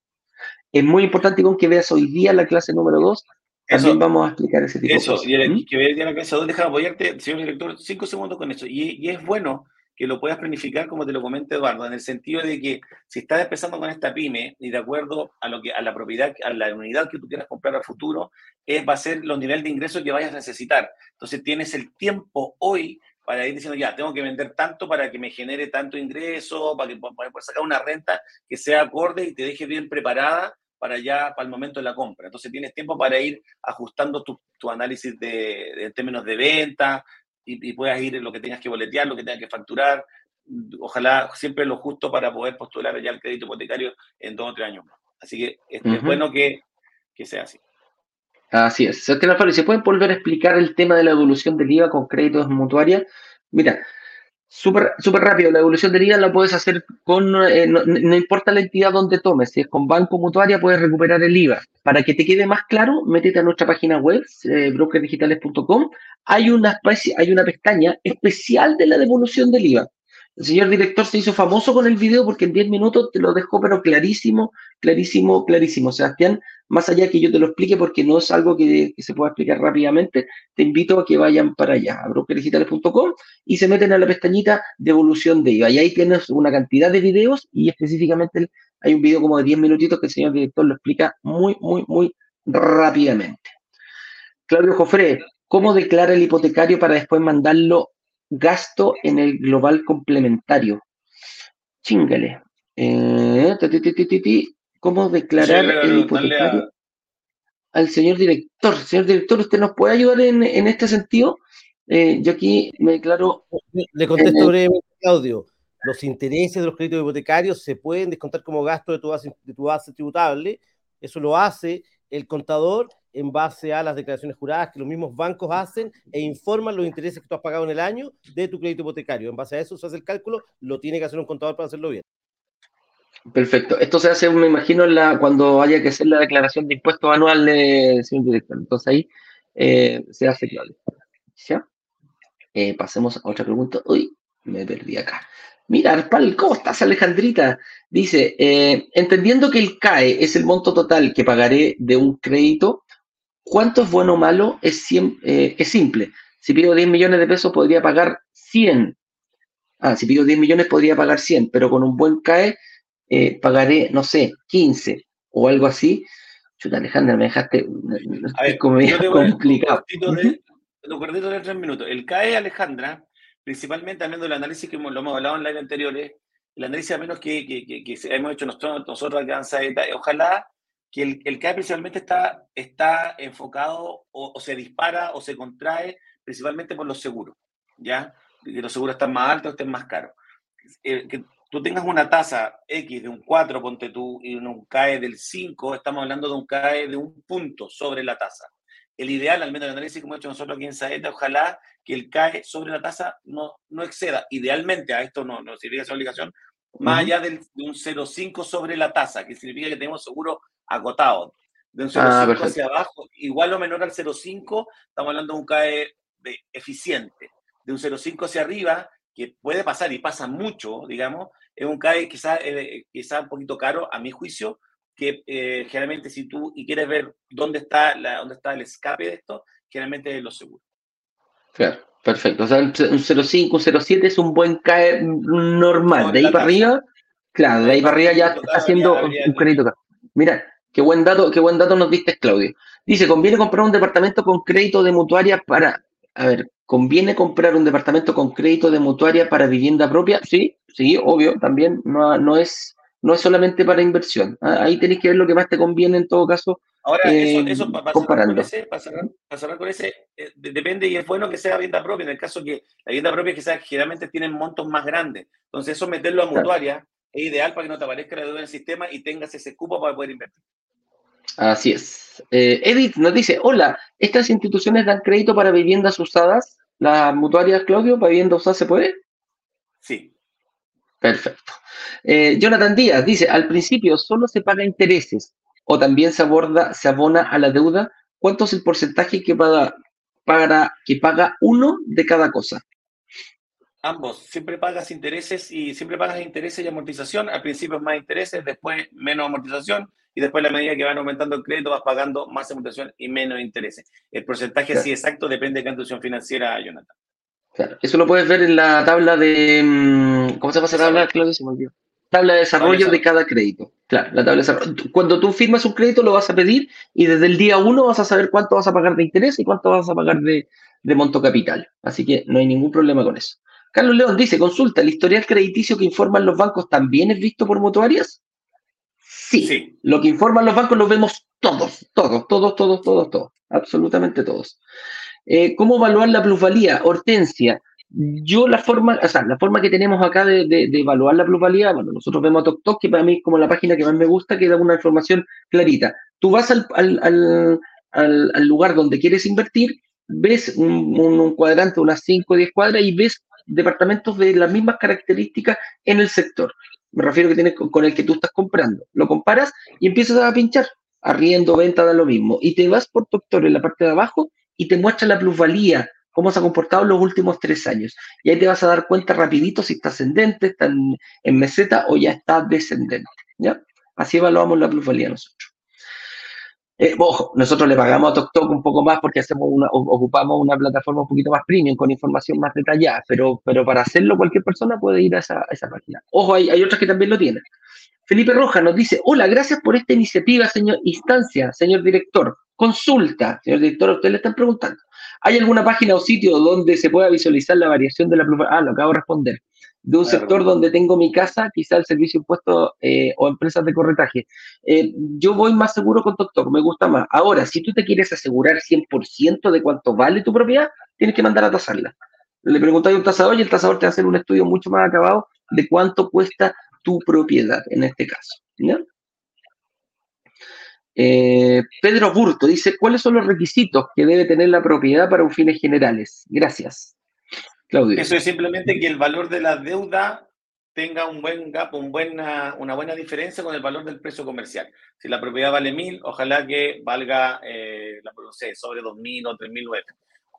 Es muy importante con que veas hoy día la clase número 2 también vamos a explicar ese tipo de cosas. Eso, y que veas la clase 2, déjame apoyarte, señor director, cinco segundos con eso. Y, y, es bueno que lo puedas planificar como te lo comenta Eduardo, en el sentido de que si estás empezando con esta pyme y de acuerdo a lo que a la propiedad, a la unidad que tú quieras comprar a futuro, es, va a ser los niveles de ingresos que vayas a necesitar. Entonces tienes el tiempo hoy para ir diciendo, ya, tengo que vender tanto para que me genere tanto ingreso, para que pueda sacar una renta que sea acorde y te deje bien preparada para ya, para el momento de la compra. Entonces tienes tiempo para ir ajustando tu, tu análisis de, de, en términos de venta, y, puedas ir en lo que tengas que boletear, lo que tengas que facturar. Ojalá siempre lo justo para poder postular ya el crédito hipotecario en dos o tres años más. Así que este, es bueno que, que, sea así. Así es. ¿Se pueden volver a explicar el tema de la evolución del IVA con créditos mutuarias? Mira, Súper super rápido, la devolución de IVA la puedes hacer con, eh, no, importa la entidad donde tomes, si es con banco mutuaria puedes recuperar el IVA. Para que te quede más claro, métete a nuestra página web, eh, hay una, especie, hay una pestaña especial de la devolución del IVA. El señor director se hizo famoso con el video porque en 10 minutos te lo dejó, pero clarísimo, clarísimo, clarísimo. Sebastián, más allá que yo te lo explique porque no es algo que, se pueda explicar rápidamente, te invito a que vayan para allá, a brokerdigitales.com y se meten a la pestañita de evolución de IVA. Y ahí tienes una cantidad de videos y específicamente hay un video como de 10 minutitos que el señor director lo explica muy, muy, muy rápidamente. Claudio Jofre, ¿cómo declara el hipotecario para después mandarlo gasto en el global complementario. Chingale. Eh, ¿Cómo declarar el hipotecario al señor director? Señor director, ¿usted nos puede ayudar en, este sentido? Eh, yo aquí me declaro. Le contesto brevemente, Claudio. Los intereses de los créditos hipotecarios se pueden descontar como gasto de tu base, de tu base tributable. Eso lo hace el contador en base a las declaraciones juradas que los mismos bancos hacen e informan los intereses que tú has pagado en el año de tu crédito hipotecario. En base a eso se hace el cálculo, lo tiene que hacer un contador para hacerlo bien. Perfecto. Esto se hace, me imagino, cuando haya que hacer la declaración de impuestos anual de señor director. Entonces ahí eh, se hace claro. ¿Ya? Eh, pasemos a otra pregunta. Uy, me perdí acá. Mira, Arpal, ¿cómo estás, Alejandrita? Dice, eh, entendiendo que el CAE es el monto total que pagaré de un crédito, ¿Cuánto es bueno o malo? Es, eh, es simple. Si pido 10 millones de pesos, podría pagar 100. Ah, si pido 10 millones, podría pagar 100, pero con un buen CAE eh, pagaré, no sé, 15 o algo así. Chuta, Alejandra, me dejaste a ver, como complicado. de tres minutos. El CAE, Alejandra, principalmente hablando del análisis que lo hemos hablado en live anteriores, el análisis a menos que, que, hemos hecho nosotros, nosotros acá ojalá que el, el CAE principalmente está, está enfocado o, se dispara o se contrae principalmente por los seguros, ¿ya? Que los seguros están más altos estén más caros. Eh, que tú tengas una tasa X de un 4, ponte tú, y un CAE del 5, estamos hablando de un CAE de un punto sobre la tasa. El ideal, al menos el análisis que hemos hecho nosotros aquí en Saeta, ojalá que el CAE sobre la tasa no, no exceda. Idealmente, a esto no, no sería esa obligación, más allá del, de un 0,5 sobre la tasa, que significa que tenemos seguro agotado. De un 0,5 ah, hacia abajo, igual o menor al 0,5, estamos hablando de un CAE de eficiente. De un 0,5 hacia arriba, que puede pasar y pasa mucho, digamos, es un CAE quizá, eh, quizá un poquito caro, a mi juicio, que eh, generalmente si tú y quieres ver dónde está, la, dónde está el escape de esto, generalmente es lo seguro. Claro, perfecto. O sea, un 0,5, un 0,7 es un buen CAE normal. de ahí para arriba, claro, de ahí para arriba ya está haciendo un crédito. Mira, Qué buen dato, qué buen dato nos diste, Claudio. Dice, ¿conviene comprar un departamento con crédito de mutuaria para... A ver, ¿conviene comprar un departamento con crédito de mutuaria para vivienda propia? Sí, sí, obvio, también. No, no, es, no es solamente para inversión. Ah, ahí tenéis que ver lo que más te conviene en todo caso. Ahora, eso, eh, eso para, comparando. Cerrar con ese, eh, depende y es bueno que sea vivienda propia. En el caso que la vivienda propia quizás generalmente tienen montos más grandes. Entonces, eso meterlo a mutuaria es ideal para que no te aparezca la deuda en el sistema y tengas ese cupo para poder invertir. Así es. Eh, Edith nos dice, hola, ¿estas instituciones dan crédito para viviendas usadas? ¿Las mutuarias, Claudio, para viviendas usadas se puede? Sí. Perfecto. Jonathan Díaz dice, al principio solo se paga intereses o también se, aborda, se abona a la deuda. ¿Cuánto es el porcentaje que paga, para, que paga uno de cada cosa? Ambos, siempre pagas intereses y siempre pagas intereses y amortización. Al principio más intereses, después menos amortización y después a la medida que van aumentando el crédito vas pagando más amortización y menos intereses. El porcentaje sí exacto depende de qué institución financiera, Jonathan. Claro, eso lo puedes ver en la tabla de... Mm, ¿Cómo se llama esa tabla, Claudio? Se me Tabla de desarrollo de cada crédito. Claro, la tabla de desarrollo. Cuando tú firmas un crédito lo vas a pedir y desde el día uno vas a saber cuánto vas a pagar de interés y cuánto vas a pagar de, de monto capital. Así que no hay ningún problema con eso. Carlos León dice, consulta, ¿el historial crediticio que informan los bancos también es visto por mutuarias? Sí, lo que informan los bancos lo vemos todos, todos, todos, todos, todos, todos, absolutamente todos. Eh, ¿Cómo evaluar la plusvalía? Hortensia, yo la forma, o sea, la forma que tenemos acá de, evaluar la plusvalía, bueno, nosotros vemos a TokTok, que para mí es como la página que más me gusta, que da una información clarita. Tú vas al, lugar donde quieres invertir, ves un, un cuadrante, unas 5 o 10 cuadras, y ves departamentos de las mismas características en el sector. Me refiero que tienes con el que tú estás comprando. Lo comparas y empiezas a pinchar. Arriendo, venta, da lo mismo. Y te vas por doctor en la parte de abajo y te muestra la plusvalía, cómo se ha comportado en los últimos tres años. Y ahí te vas a dar cuenta rapidito si está ascendente, está en, meseta o ya está descendente. ¿ya? Así evaluamos la plusvalía nosotros. Eh, ojo, nosotros le pagamos a TokTok un poco más porque hacemos una, ocupamos una plataforma un poquito más premium con información más detallada, pero, pero para hacerlo cualquier persona puede ir a esa, página. Ojo, hay, hay, otras que también lo tienen. Felipe Rojas nos dice, hola, gracias por esta iniciativa, señor instancia, señor director. Consulta, señor director, a usted le están preguntando. ¿Hay alguna página o sitio donde se pueda visualizar la variación de la? Ah, lo acabo de responder de un sector donde tengo mi casa, quizá el servicio impuesto eh, o empresas de corretaje. Eh, yo voy más seguro con TokTok, me gusta más. Ahora, si tú te quieres asegurar 100% de cuánto vale tu propiedad, tienes que mandar a tasarla. Le preguntáis a un tasador y el tasador te va a hacer un estudio mucho más acabado de cuánto cuesta tu propiedad en este caso. Eh, Pedro Burto dice, ¿cuáles son los requisitos que debe tener la propiedad para un fines generales? Gracias. Eso es simplemente que el valor de la deuda tenga un buen gap, un buena, una buena diferencia con el valor del precio comercial. Si la propiedad vale mil, ojalá que valga, eh, la, no sé, sobre dos mil o tres mil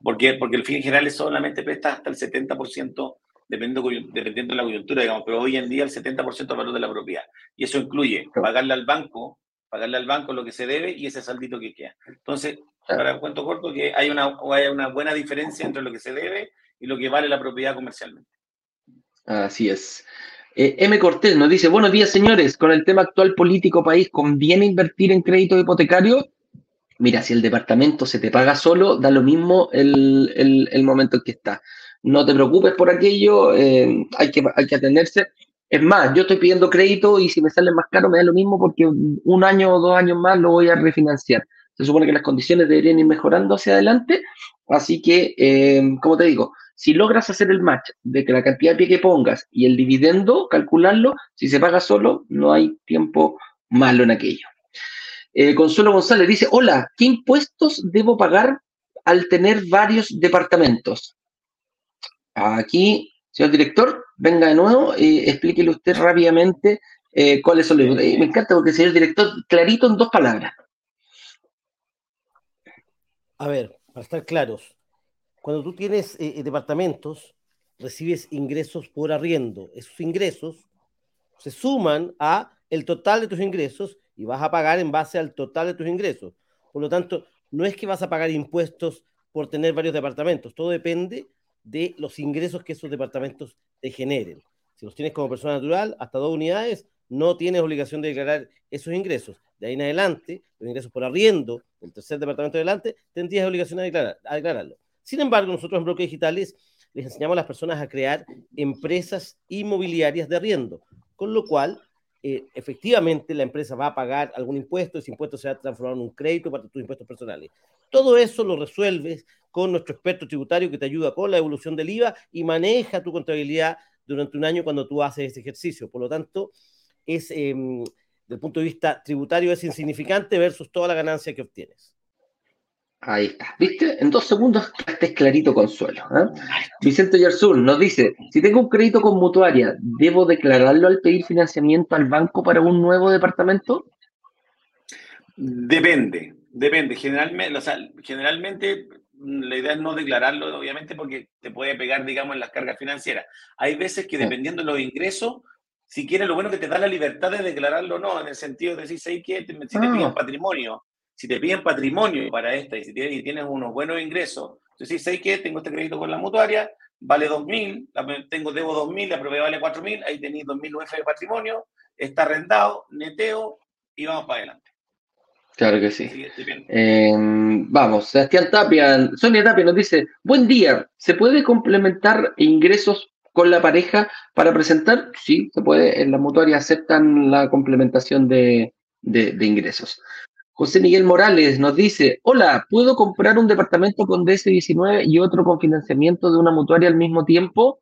¿Por qué? Porque el fin general solamente presta hasta el 70%, dependiendo, dependiendo de la coyuntura, digamos, pero hoy en día el 70% del valor de la propiedad. Y eso incluye pagarle al banco, pagarle al banco lo que se debe y ese saldito que queda. Entonces, para el cuento corto, que hay una, hay una buena diferencia entre lo que se debe y lo que vale la propiedad comercialmente. Así es. Eh, M. Cortés nos dice, buenos días señores, con el tema actual político país, ¿conviene invertir en crédito hipotecario? Mira, si el departamento se te paga solo, da lo mismo el, momento en que está. No te preocupes por aquello, eh, hay, que, hay que atenderse. Es más, yo estoy pidiendo crédito y si me sale más caro me da lo mismo porque un año o dos años más lo voy a refinanciar. Se supone que las condiciones deberían ir mejorando hacia adelante, así que, eh, como te digo, si logras hacer el match de que la cantidad de pie que pongas y el dividendo, calcularlo, si se paga solo, no hay tiempo malo en aquello. Eh, Consuelo González dice, hola, ¿qué impuestos debo pagar al tener varios departamentos? Aquí, señor director, venga de nuevo y explíquele usted rápidamente eh, cuáles son los... me encanta porque, señor director, clarito en dos palabras. A ver, para estar claros, cuando tú tienes eh, eh, departamentos, recibes ingresos por arriendo. Esos ingresos se suman a el total de tus ingresos y vas a pagar en base al total de tus ingresos. Por lo tanto, no es que vas a pagar impuestos por tener varios departamentos, todo depende de los ingresos que esos departamentos te generen. Si los tienes como persona natural, hasta dos unidades, no tienes obligación de declarar esos ingresos. De ahí en adelante, los ingresos por arriendo, el tercer departamento adelante, tendrías obligación de declarar, a declararlo. Sin embargo, nosotros en Bloques Digitales les enseñamos a las personas a crear empresas inmobiliarias de arriendo, con lo cual eh, efectivamente la empresa va a pagar algún impuesto, ese impuesto se va a transformar en un crédito para tus impuestos personales. Todo eso lo resuelves con nuestro experto tributario que te ayuda con la evolución del IVA y maneja tu contabilidad durante un año cuando tú haces ese ejercicio. Por lo tanto, es, eh, desde el punto de vista tributario es insignificante versus toda la ganancia que obtienes. Ahí está. ¿Viste? En dos segundos estés clarito consuelo. ¿eh? Vicente Yersul nos dice, si tengo un crédito con mutuaria, ¿debo declararlo al pedir financiamiento al banco para un nuevo departamento? Depende, depende. Generalmente, o sea, generalmente mm, la idea es no declararlo, obviamente, porque te puede pegar, digamos, en las cargas financieras. Hay veces que dependiendo de los ingresos, si quieres, lo bueno que te da la libertad de declararlo o no, en el sentido de decir, si te, si te ah. patrimonio si te piden patrimonio para esta y si tienes, unos buenos ingresos, entonces ¿sabes qué? Tengo este crédito con la mutuaria, vale 2.000, tengo, debo 2.000, la propiedad vale 4.000, ahí tenéis 2.000 UF de patrimonio, está arrendado, neteo y vamos para adelante. Claro que sí. Em, vamos, Sebastián Tapia, Sonia Tapia nos dice, buen día, ¿se puede complementar ingresos con la pareja para presentar? Sí, se puede, en la mutuaria aceptan la complementación de, de ingresos. José Miguel Morales nos dice, hola, ¿puedo comprar un departamento con DS19 y otro con financiamiento de una mutuaria al mismo tiempo?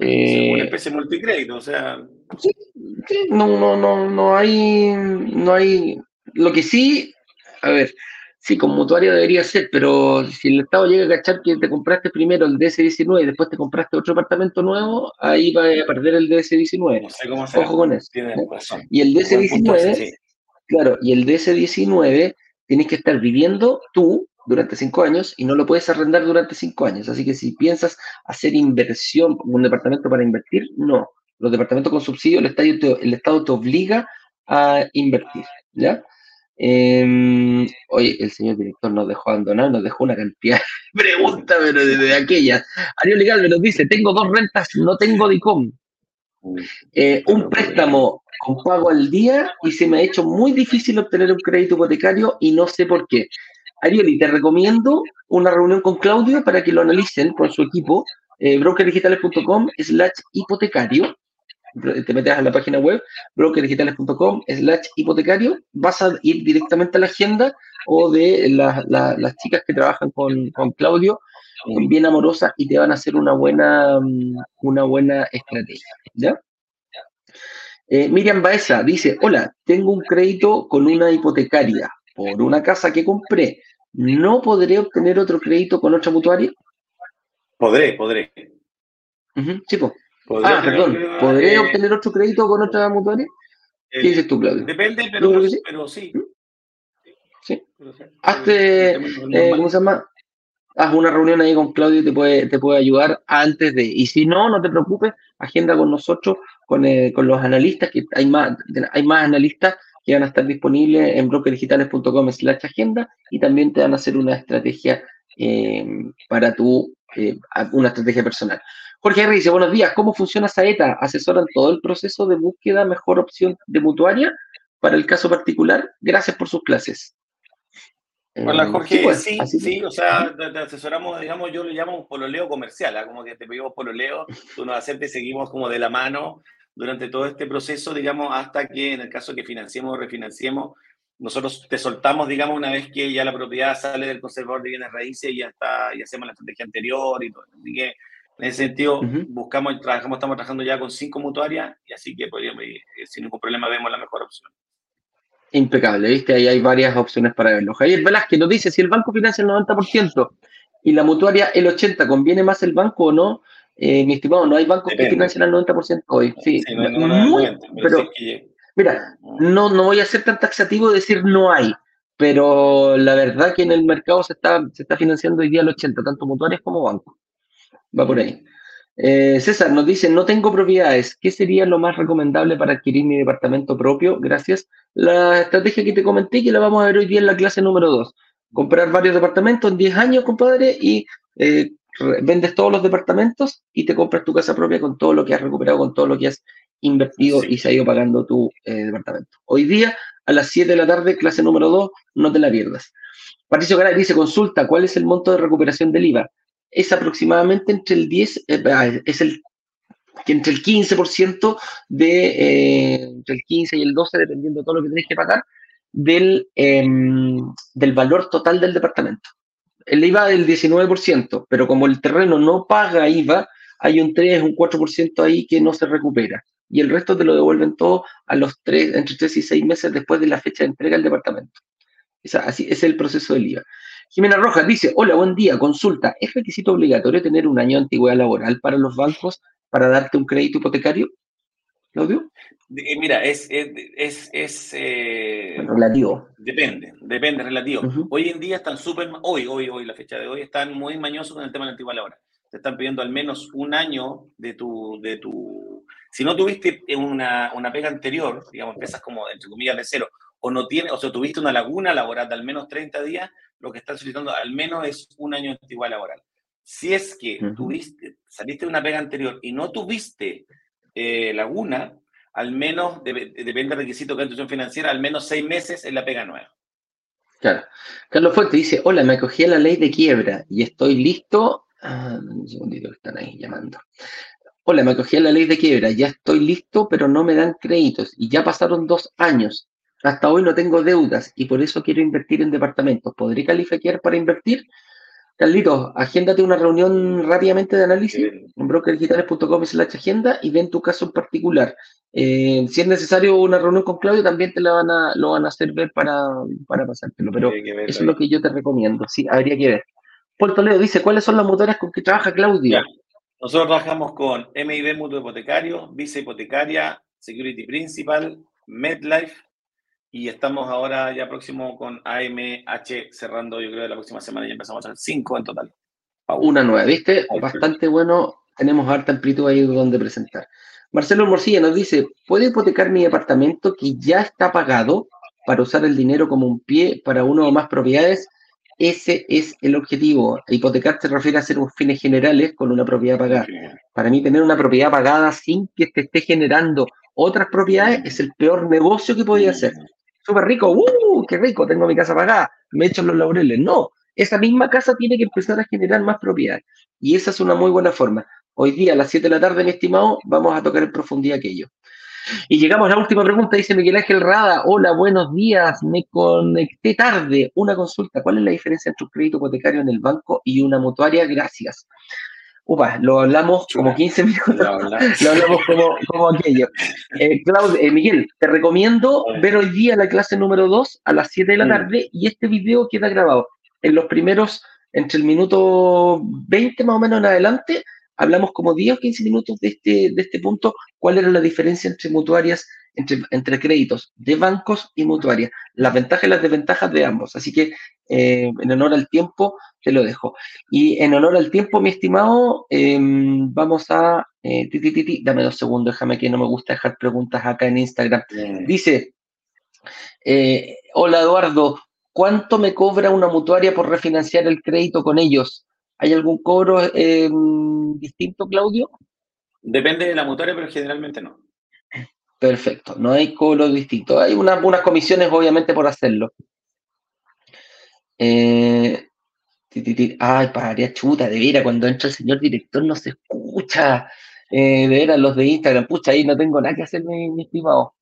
Eh, una especie de multicrédito, o sea... Sí, no, no, no, no hay, no hay... Lo que sí, a ver, Sí, con mutuario debería ser, pero si el Estado llega a cachar que te compraste primero el DS19 y después te compraste otro apartamento nuevo, ahí va a perder el DS19. No sé cómo Ojo con eso. Tienes razón. Y el DS19, Sí. Claro, y el DS19 tienes que estar viviendo tú durante cinco años y no lo puedes arrendar durante cinco años. Así que si piensas hacer inversión, un departamento para invertir, no. Los departamentos con subsidio, el Estado te, el Estado te obliga a invertir, ¿ya? Em, oye, el señor director nos dejó abandonar, nos dejó una cantidad de preguntas, pero desde aquellas. Ariel Legal nos dice, tengo dos rentas, no tengo DICOM. Eh, un préstamo con pago al día y se me ha hecho muy difícil obtener un crédito hipotecario y no sé por qué. Ariel, te recomiendo una reunión con Claudio para que lo analicen con su equipo, eh, brokerdigitales.com slash hipotecario. Te metes a la página web, brokerdigitales.com slash hipotecario, vas a ir directamente a la agenda o de la- la- las chicas que trabajan con, con Claudio, bien amorosas, y te van a hacer una buena, mm, una buena estrategia. ¿ya? Eh, Miriam Baeza dice, hola, tengo un crédito con una hipotecaria por una casa que compré. ¿No podré obtener otro crédito con otra mutuaria? Podré, podré. Po. Podré Ah, perdón. ¿Podré eh, obtener otro crédito con otra mutuaria? eh, ¿Qué dices tú, Claudio? Depende, pero, que sí. pero sí. Sí. Pero sí. Hazte, Normal. eh, ¿cómo se llama? Haz una reunión ahí con Claudio y te puede, te puede ayudar antes de. Y si no, no te preocupes, agenda con nosotros, con, eh, con los analistas, que hay más, hay más analistas que van a estar disponibles en brokerdigitales.com slash agenda y también te van a hacer una estrategia eh, para tu, eh, una estrategia personal. Jorge R. dice, buenos días, ¿cómo funciona Saeta? ¿Asesoran todo el proceso de búsqueda, mejor opción de mutuaria para el caso particular? Gracias por sus clases. Hola Eh, Jorge, sí, pues, sí, que- o sea, te, te asesoramos, digamos, yo lo llamo un pololeo comercial, ¿ah? como que te pedimos pololeo, tú nos aceptes y seguimos como de la mano durante todo este proceso, digamos, hasta que en el caso que financiemos o refinanciemos, nosotros te soltamos, digamos, una vez que ya la propiedad sale del conservador de bienes raíces y ya está, y hacemos la estrategia anterior y todo. Así que en ese sentido, Ujú. buscamos y trabajamos, estamos trabajando ya con cinco mutuarias y así que podríamos, eh, sin ningún problema vemos la mejor opción. Impecable, ¿viste? Ahí hay varias opciones para verlo. Javier Velázquez nos dice, si el banco financia el 90% y la mutuaria el 80%, ¿conviene más el banco o no? Eh, mi estimado, no hay bancos Depende. que financian al 90% hoy. Sí, no, muy- pero pero sí que- mira, no, no voy a ser tan taxativo de decir no hay, pero la verdad que en el mercado se está, se está financiando hoy día el 80%, tanto mutuarias como bancos. Va por ahí. Eh, César nos dice, no tengo propiedades. ¿Qué sería lo más recomendable para adquirir mi departamento propio? Gracias. La estrategia que te comenté, que la vamos a ver hoy día en la clase número 2. Comprar varios departamentos en 10 años, compadre, y eh, vendes todos los departamentos y te compras tu casa propia con todo lo que has recuperado, con todo lo que has invertido Sí. y se ha ido pagando tu eh, departamento. Hoy día, a las 7 de la tarde, clase número 2, no te la pierdas. Patricio Garay dice, consulta, ¿cuál es el monto de recuperación del IVA? Es aproximadamente entre el 10, eh, es el que entre el 15% de, eh, entre el 15 y el 12, dependiendo de todo lo que tenés que pagar, del, em, del valor total del departamento. El IVA del 19%, pero como el terreno no paga IVA, hay un 3, un 4% ahí que no se recupera. Y el resto te lo devuelven todo a los 3, entre 3 y 6 meses después de la fecha de entrega del departamento. Esa- así es el proceso del IVA. Jimena Rojas dice, hola, buen día, consulta, ¿es requisito obligatorio tener un año de antigüedad laboral para los bancos para darte un crédito hipotecario? Claudio? Eh, Mira, es, es, es, es, eh, Relativo. depende, depende, relativo. Hoy en día están súper, hoy, hoy, hoy, la fecha de hoy, están muy mañosos con el tema de la antigua laboral. Te están pidiendo al menos un año de tu, de tu, si no tuviste una, una pega anterior, digamos, empiezas como, entre comillas, de cero, o no tienes, o sea, tuviste una laguna laboral de al menos 30 días, lo que están solicitando al menos es un año de antigüedad laboral. Si es que tuviste, saliste de una pega anterior y no tuviste eh, laguna, al menos, depende del requisito de la institución financiera, al menos seis meses en la pega nueva. Claro. Carlos Fuente dice, hola, me acogí a la ley de quiebra y estoy listo. Ah, un segundito que están ahí llamando. Hola, me acogí a la ley de quiebra, ya estoy listo, pero no me dan créditos y ya pasaron dos años. Hasta hoy no tengo deudas y por eso quiero invertir en departamentos. ¿Podré calificar para invertir? Carlitos, agéndate una reunión rápidamente de análisis en brokerdigitales.com slash agenda y ven tu caso en particular. Eh, si es necesario una reunión con Claudio, también te la van a, lo van a hacer ver para, para pasártelo, pero eso es lo que yo te recomiendo. Sí, habría que ver. Puerto Leo dice, ¿cuáles son las motores con que trabaja Claudio? Nosotros trabajamos con MIB Mutuo Hipotecario, Visa Hipotecaria, Security Principal, MedLife, y estamos ahora ya próximo con AMH cerrando, yo creo, la próxima semana ya empezamos a hacer cinco en total. Una nueva, ¿viste? Bastante bueno. Tenemos harta amplitud ahí donde presentar. Marcelo Morcilla nos dice, ¿puede hipotecar mi departamento que ya está pagado para usar el dinero como un pie para uno o más propiedades? Ese es el objetivo. Hipotecar se refiere a hacer fines generales con una propiedad pagada. Para mí, tener una propiedad pagada sin que te esté generando otras propiedades es el peor negocio que podía hacer súper rico, ¡uh! ¡Qué rico! Tengo mi casa pagada, me echo los laureles. No, esa misma casa tiene que empezar a generar más propiedades. Y esa es una muy buena forma. Hoy día, a las 7 de la tarde, mi estimado, vamos a tocar en profundidad aquello. Y llegamos a la última pregunta, dice Miguel Ángel Rada. Hola, buenos días, me conecté tarde. Una consulta, ¿cuál es la diferencia entre un crédito hipotecario en el banco y una mutuaria? Gracias. Upa, lo hablamos como 15 minutos. Lo hablamos, como, aquello. Eh, Claudio, eh, Miguel, te recomiendo ver hoy día la clase número 2 a las 7 de la tarde y este video queda grabado. En los primeros, entre el minuto 20 más o menos en adelante, hablamos como 10 o 15 minutos de este, de este punto, cuál era la diferencia entre mutuarias, entre, entre créditos de bancos y mutuarias, las ventajas y las desventajas de ambos. Así que, eh, en honor al tiempo, te lo dejo. Y en honor al tiempo, mi estimado, em, vamos a... Eh, dame dos segundos, déjame que no me gusta dejar preguntas acá en Instagram. Dice, eh, hola Eduardo, ¿cuánto me cobra una mutuaria por refinanciar el crédito con ellos? ¿Hay algún cobro em, distinto, Claudio? Depende de la mutuaria, pero generalmente no. Perfecto, no hay cobro distinto. Hay unas comisiones, obviamente, por hacerlo. Eh, Ay, paría chuta, de veras, cuando entra el señor director no se escucha. Eh, de veras, los de Instagram, pucha, ahí no tengo nada que hacer, mi, estimado.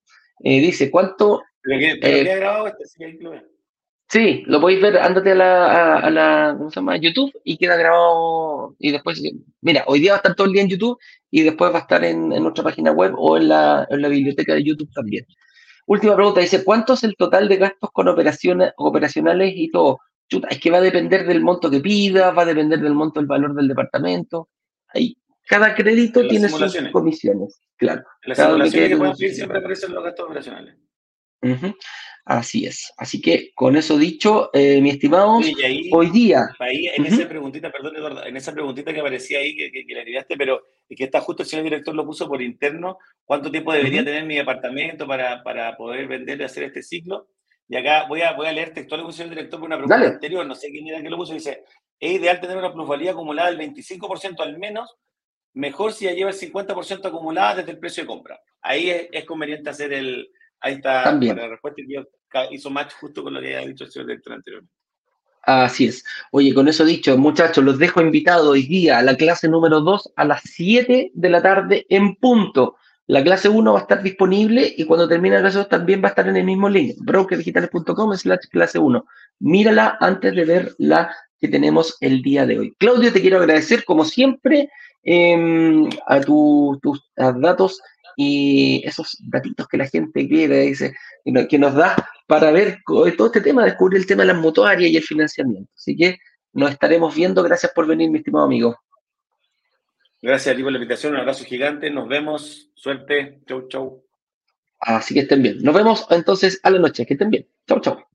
Eh, dice, ¿cuánto? ¿Pero qué, eh, grabado este? Sí, lo podéis ver, ándate a la, a, la, ¿cómo se llama? YouTube y queda grabado. Y después, mira, hoy día va a estar todo el día en YouTube y después va a estar en, en nuestra página web o en la, en la biblioteca de YouTube también. Última pregunta, dice, ¿cuánto es el total de gastos con operaciones, operacionales y todo? Es que va a depender del monto que pida, va a depender del monto del valor del departamento. Ahí, cada crédito tiene sus comisiones, claro. Las simulaciones que pueden pedir siempre aparecen los gastos operacionales. Así es. Así que con eso dicho, eh, mi estimado, hoy día. Ahí, en esa preguntita, perdón, Eduardo, en esa preguntita que aparecía ahí, que, que, le tiraste, pero que está justo el señor director lo puso por interno, ¿cuánto tiempo debería tener mi departamento para, para poder vender y hacer este ciclo? Y acá voy a, voy a leer textual el del director por una pregunta anterior, no sé quién era que lo puso, dice, es ideal tener una plusvalía acumulada del 25% al menos, mejor si ya lleva el 50% acumulada desde el precio de compra. Ahí es, conveniente hacer el, ahí está También. la respuesta que hizo match justo con lo que había dicho el señor director anterior. Así es. Oye, con eso dicho, muchachos, los dejo invitados hoy día a la clase número 2 a las 7 de la tarde en punto. La clase 1 va a estar disponible y cuando termine la clase 2 también va a estar en el mismo link, brokerdigitales.com slash clase 1. Mírala antes de ver la que tenemos el día de hoy. Claudio, te quiero agradecer como siempre em, a tus datos y esos datitos que la gente quiere, dice, que nos da para ver todo este tema, descubrir el tema de las mutuarias y el financiamiento. Así que nos estaremos viendo. Gracias por venir, mi estimado amigo. Gracias a ti por la invitación, un abrazo gigante, nos vemos, suerte, chau, chau. Así que estén bien. Nos vemos entonces a la noche, que estén bien. Chau, chau.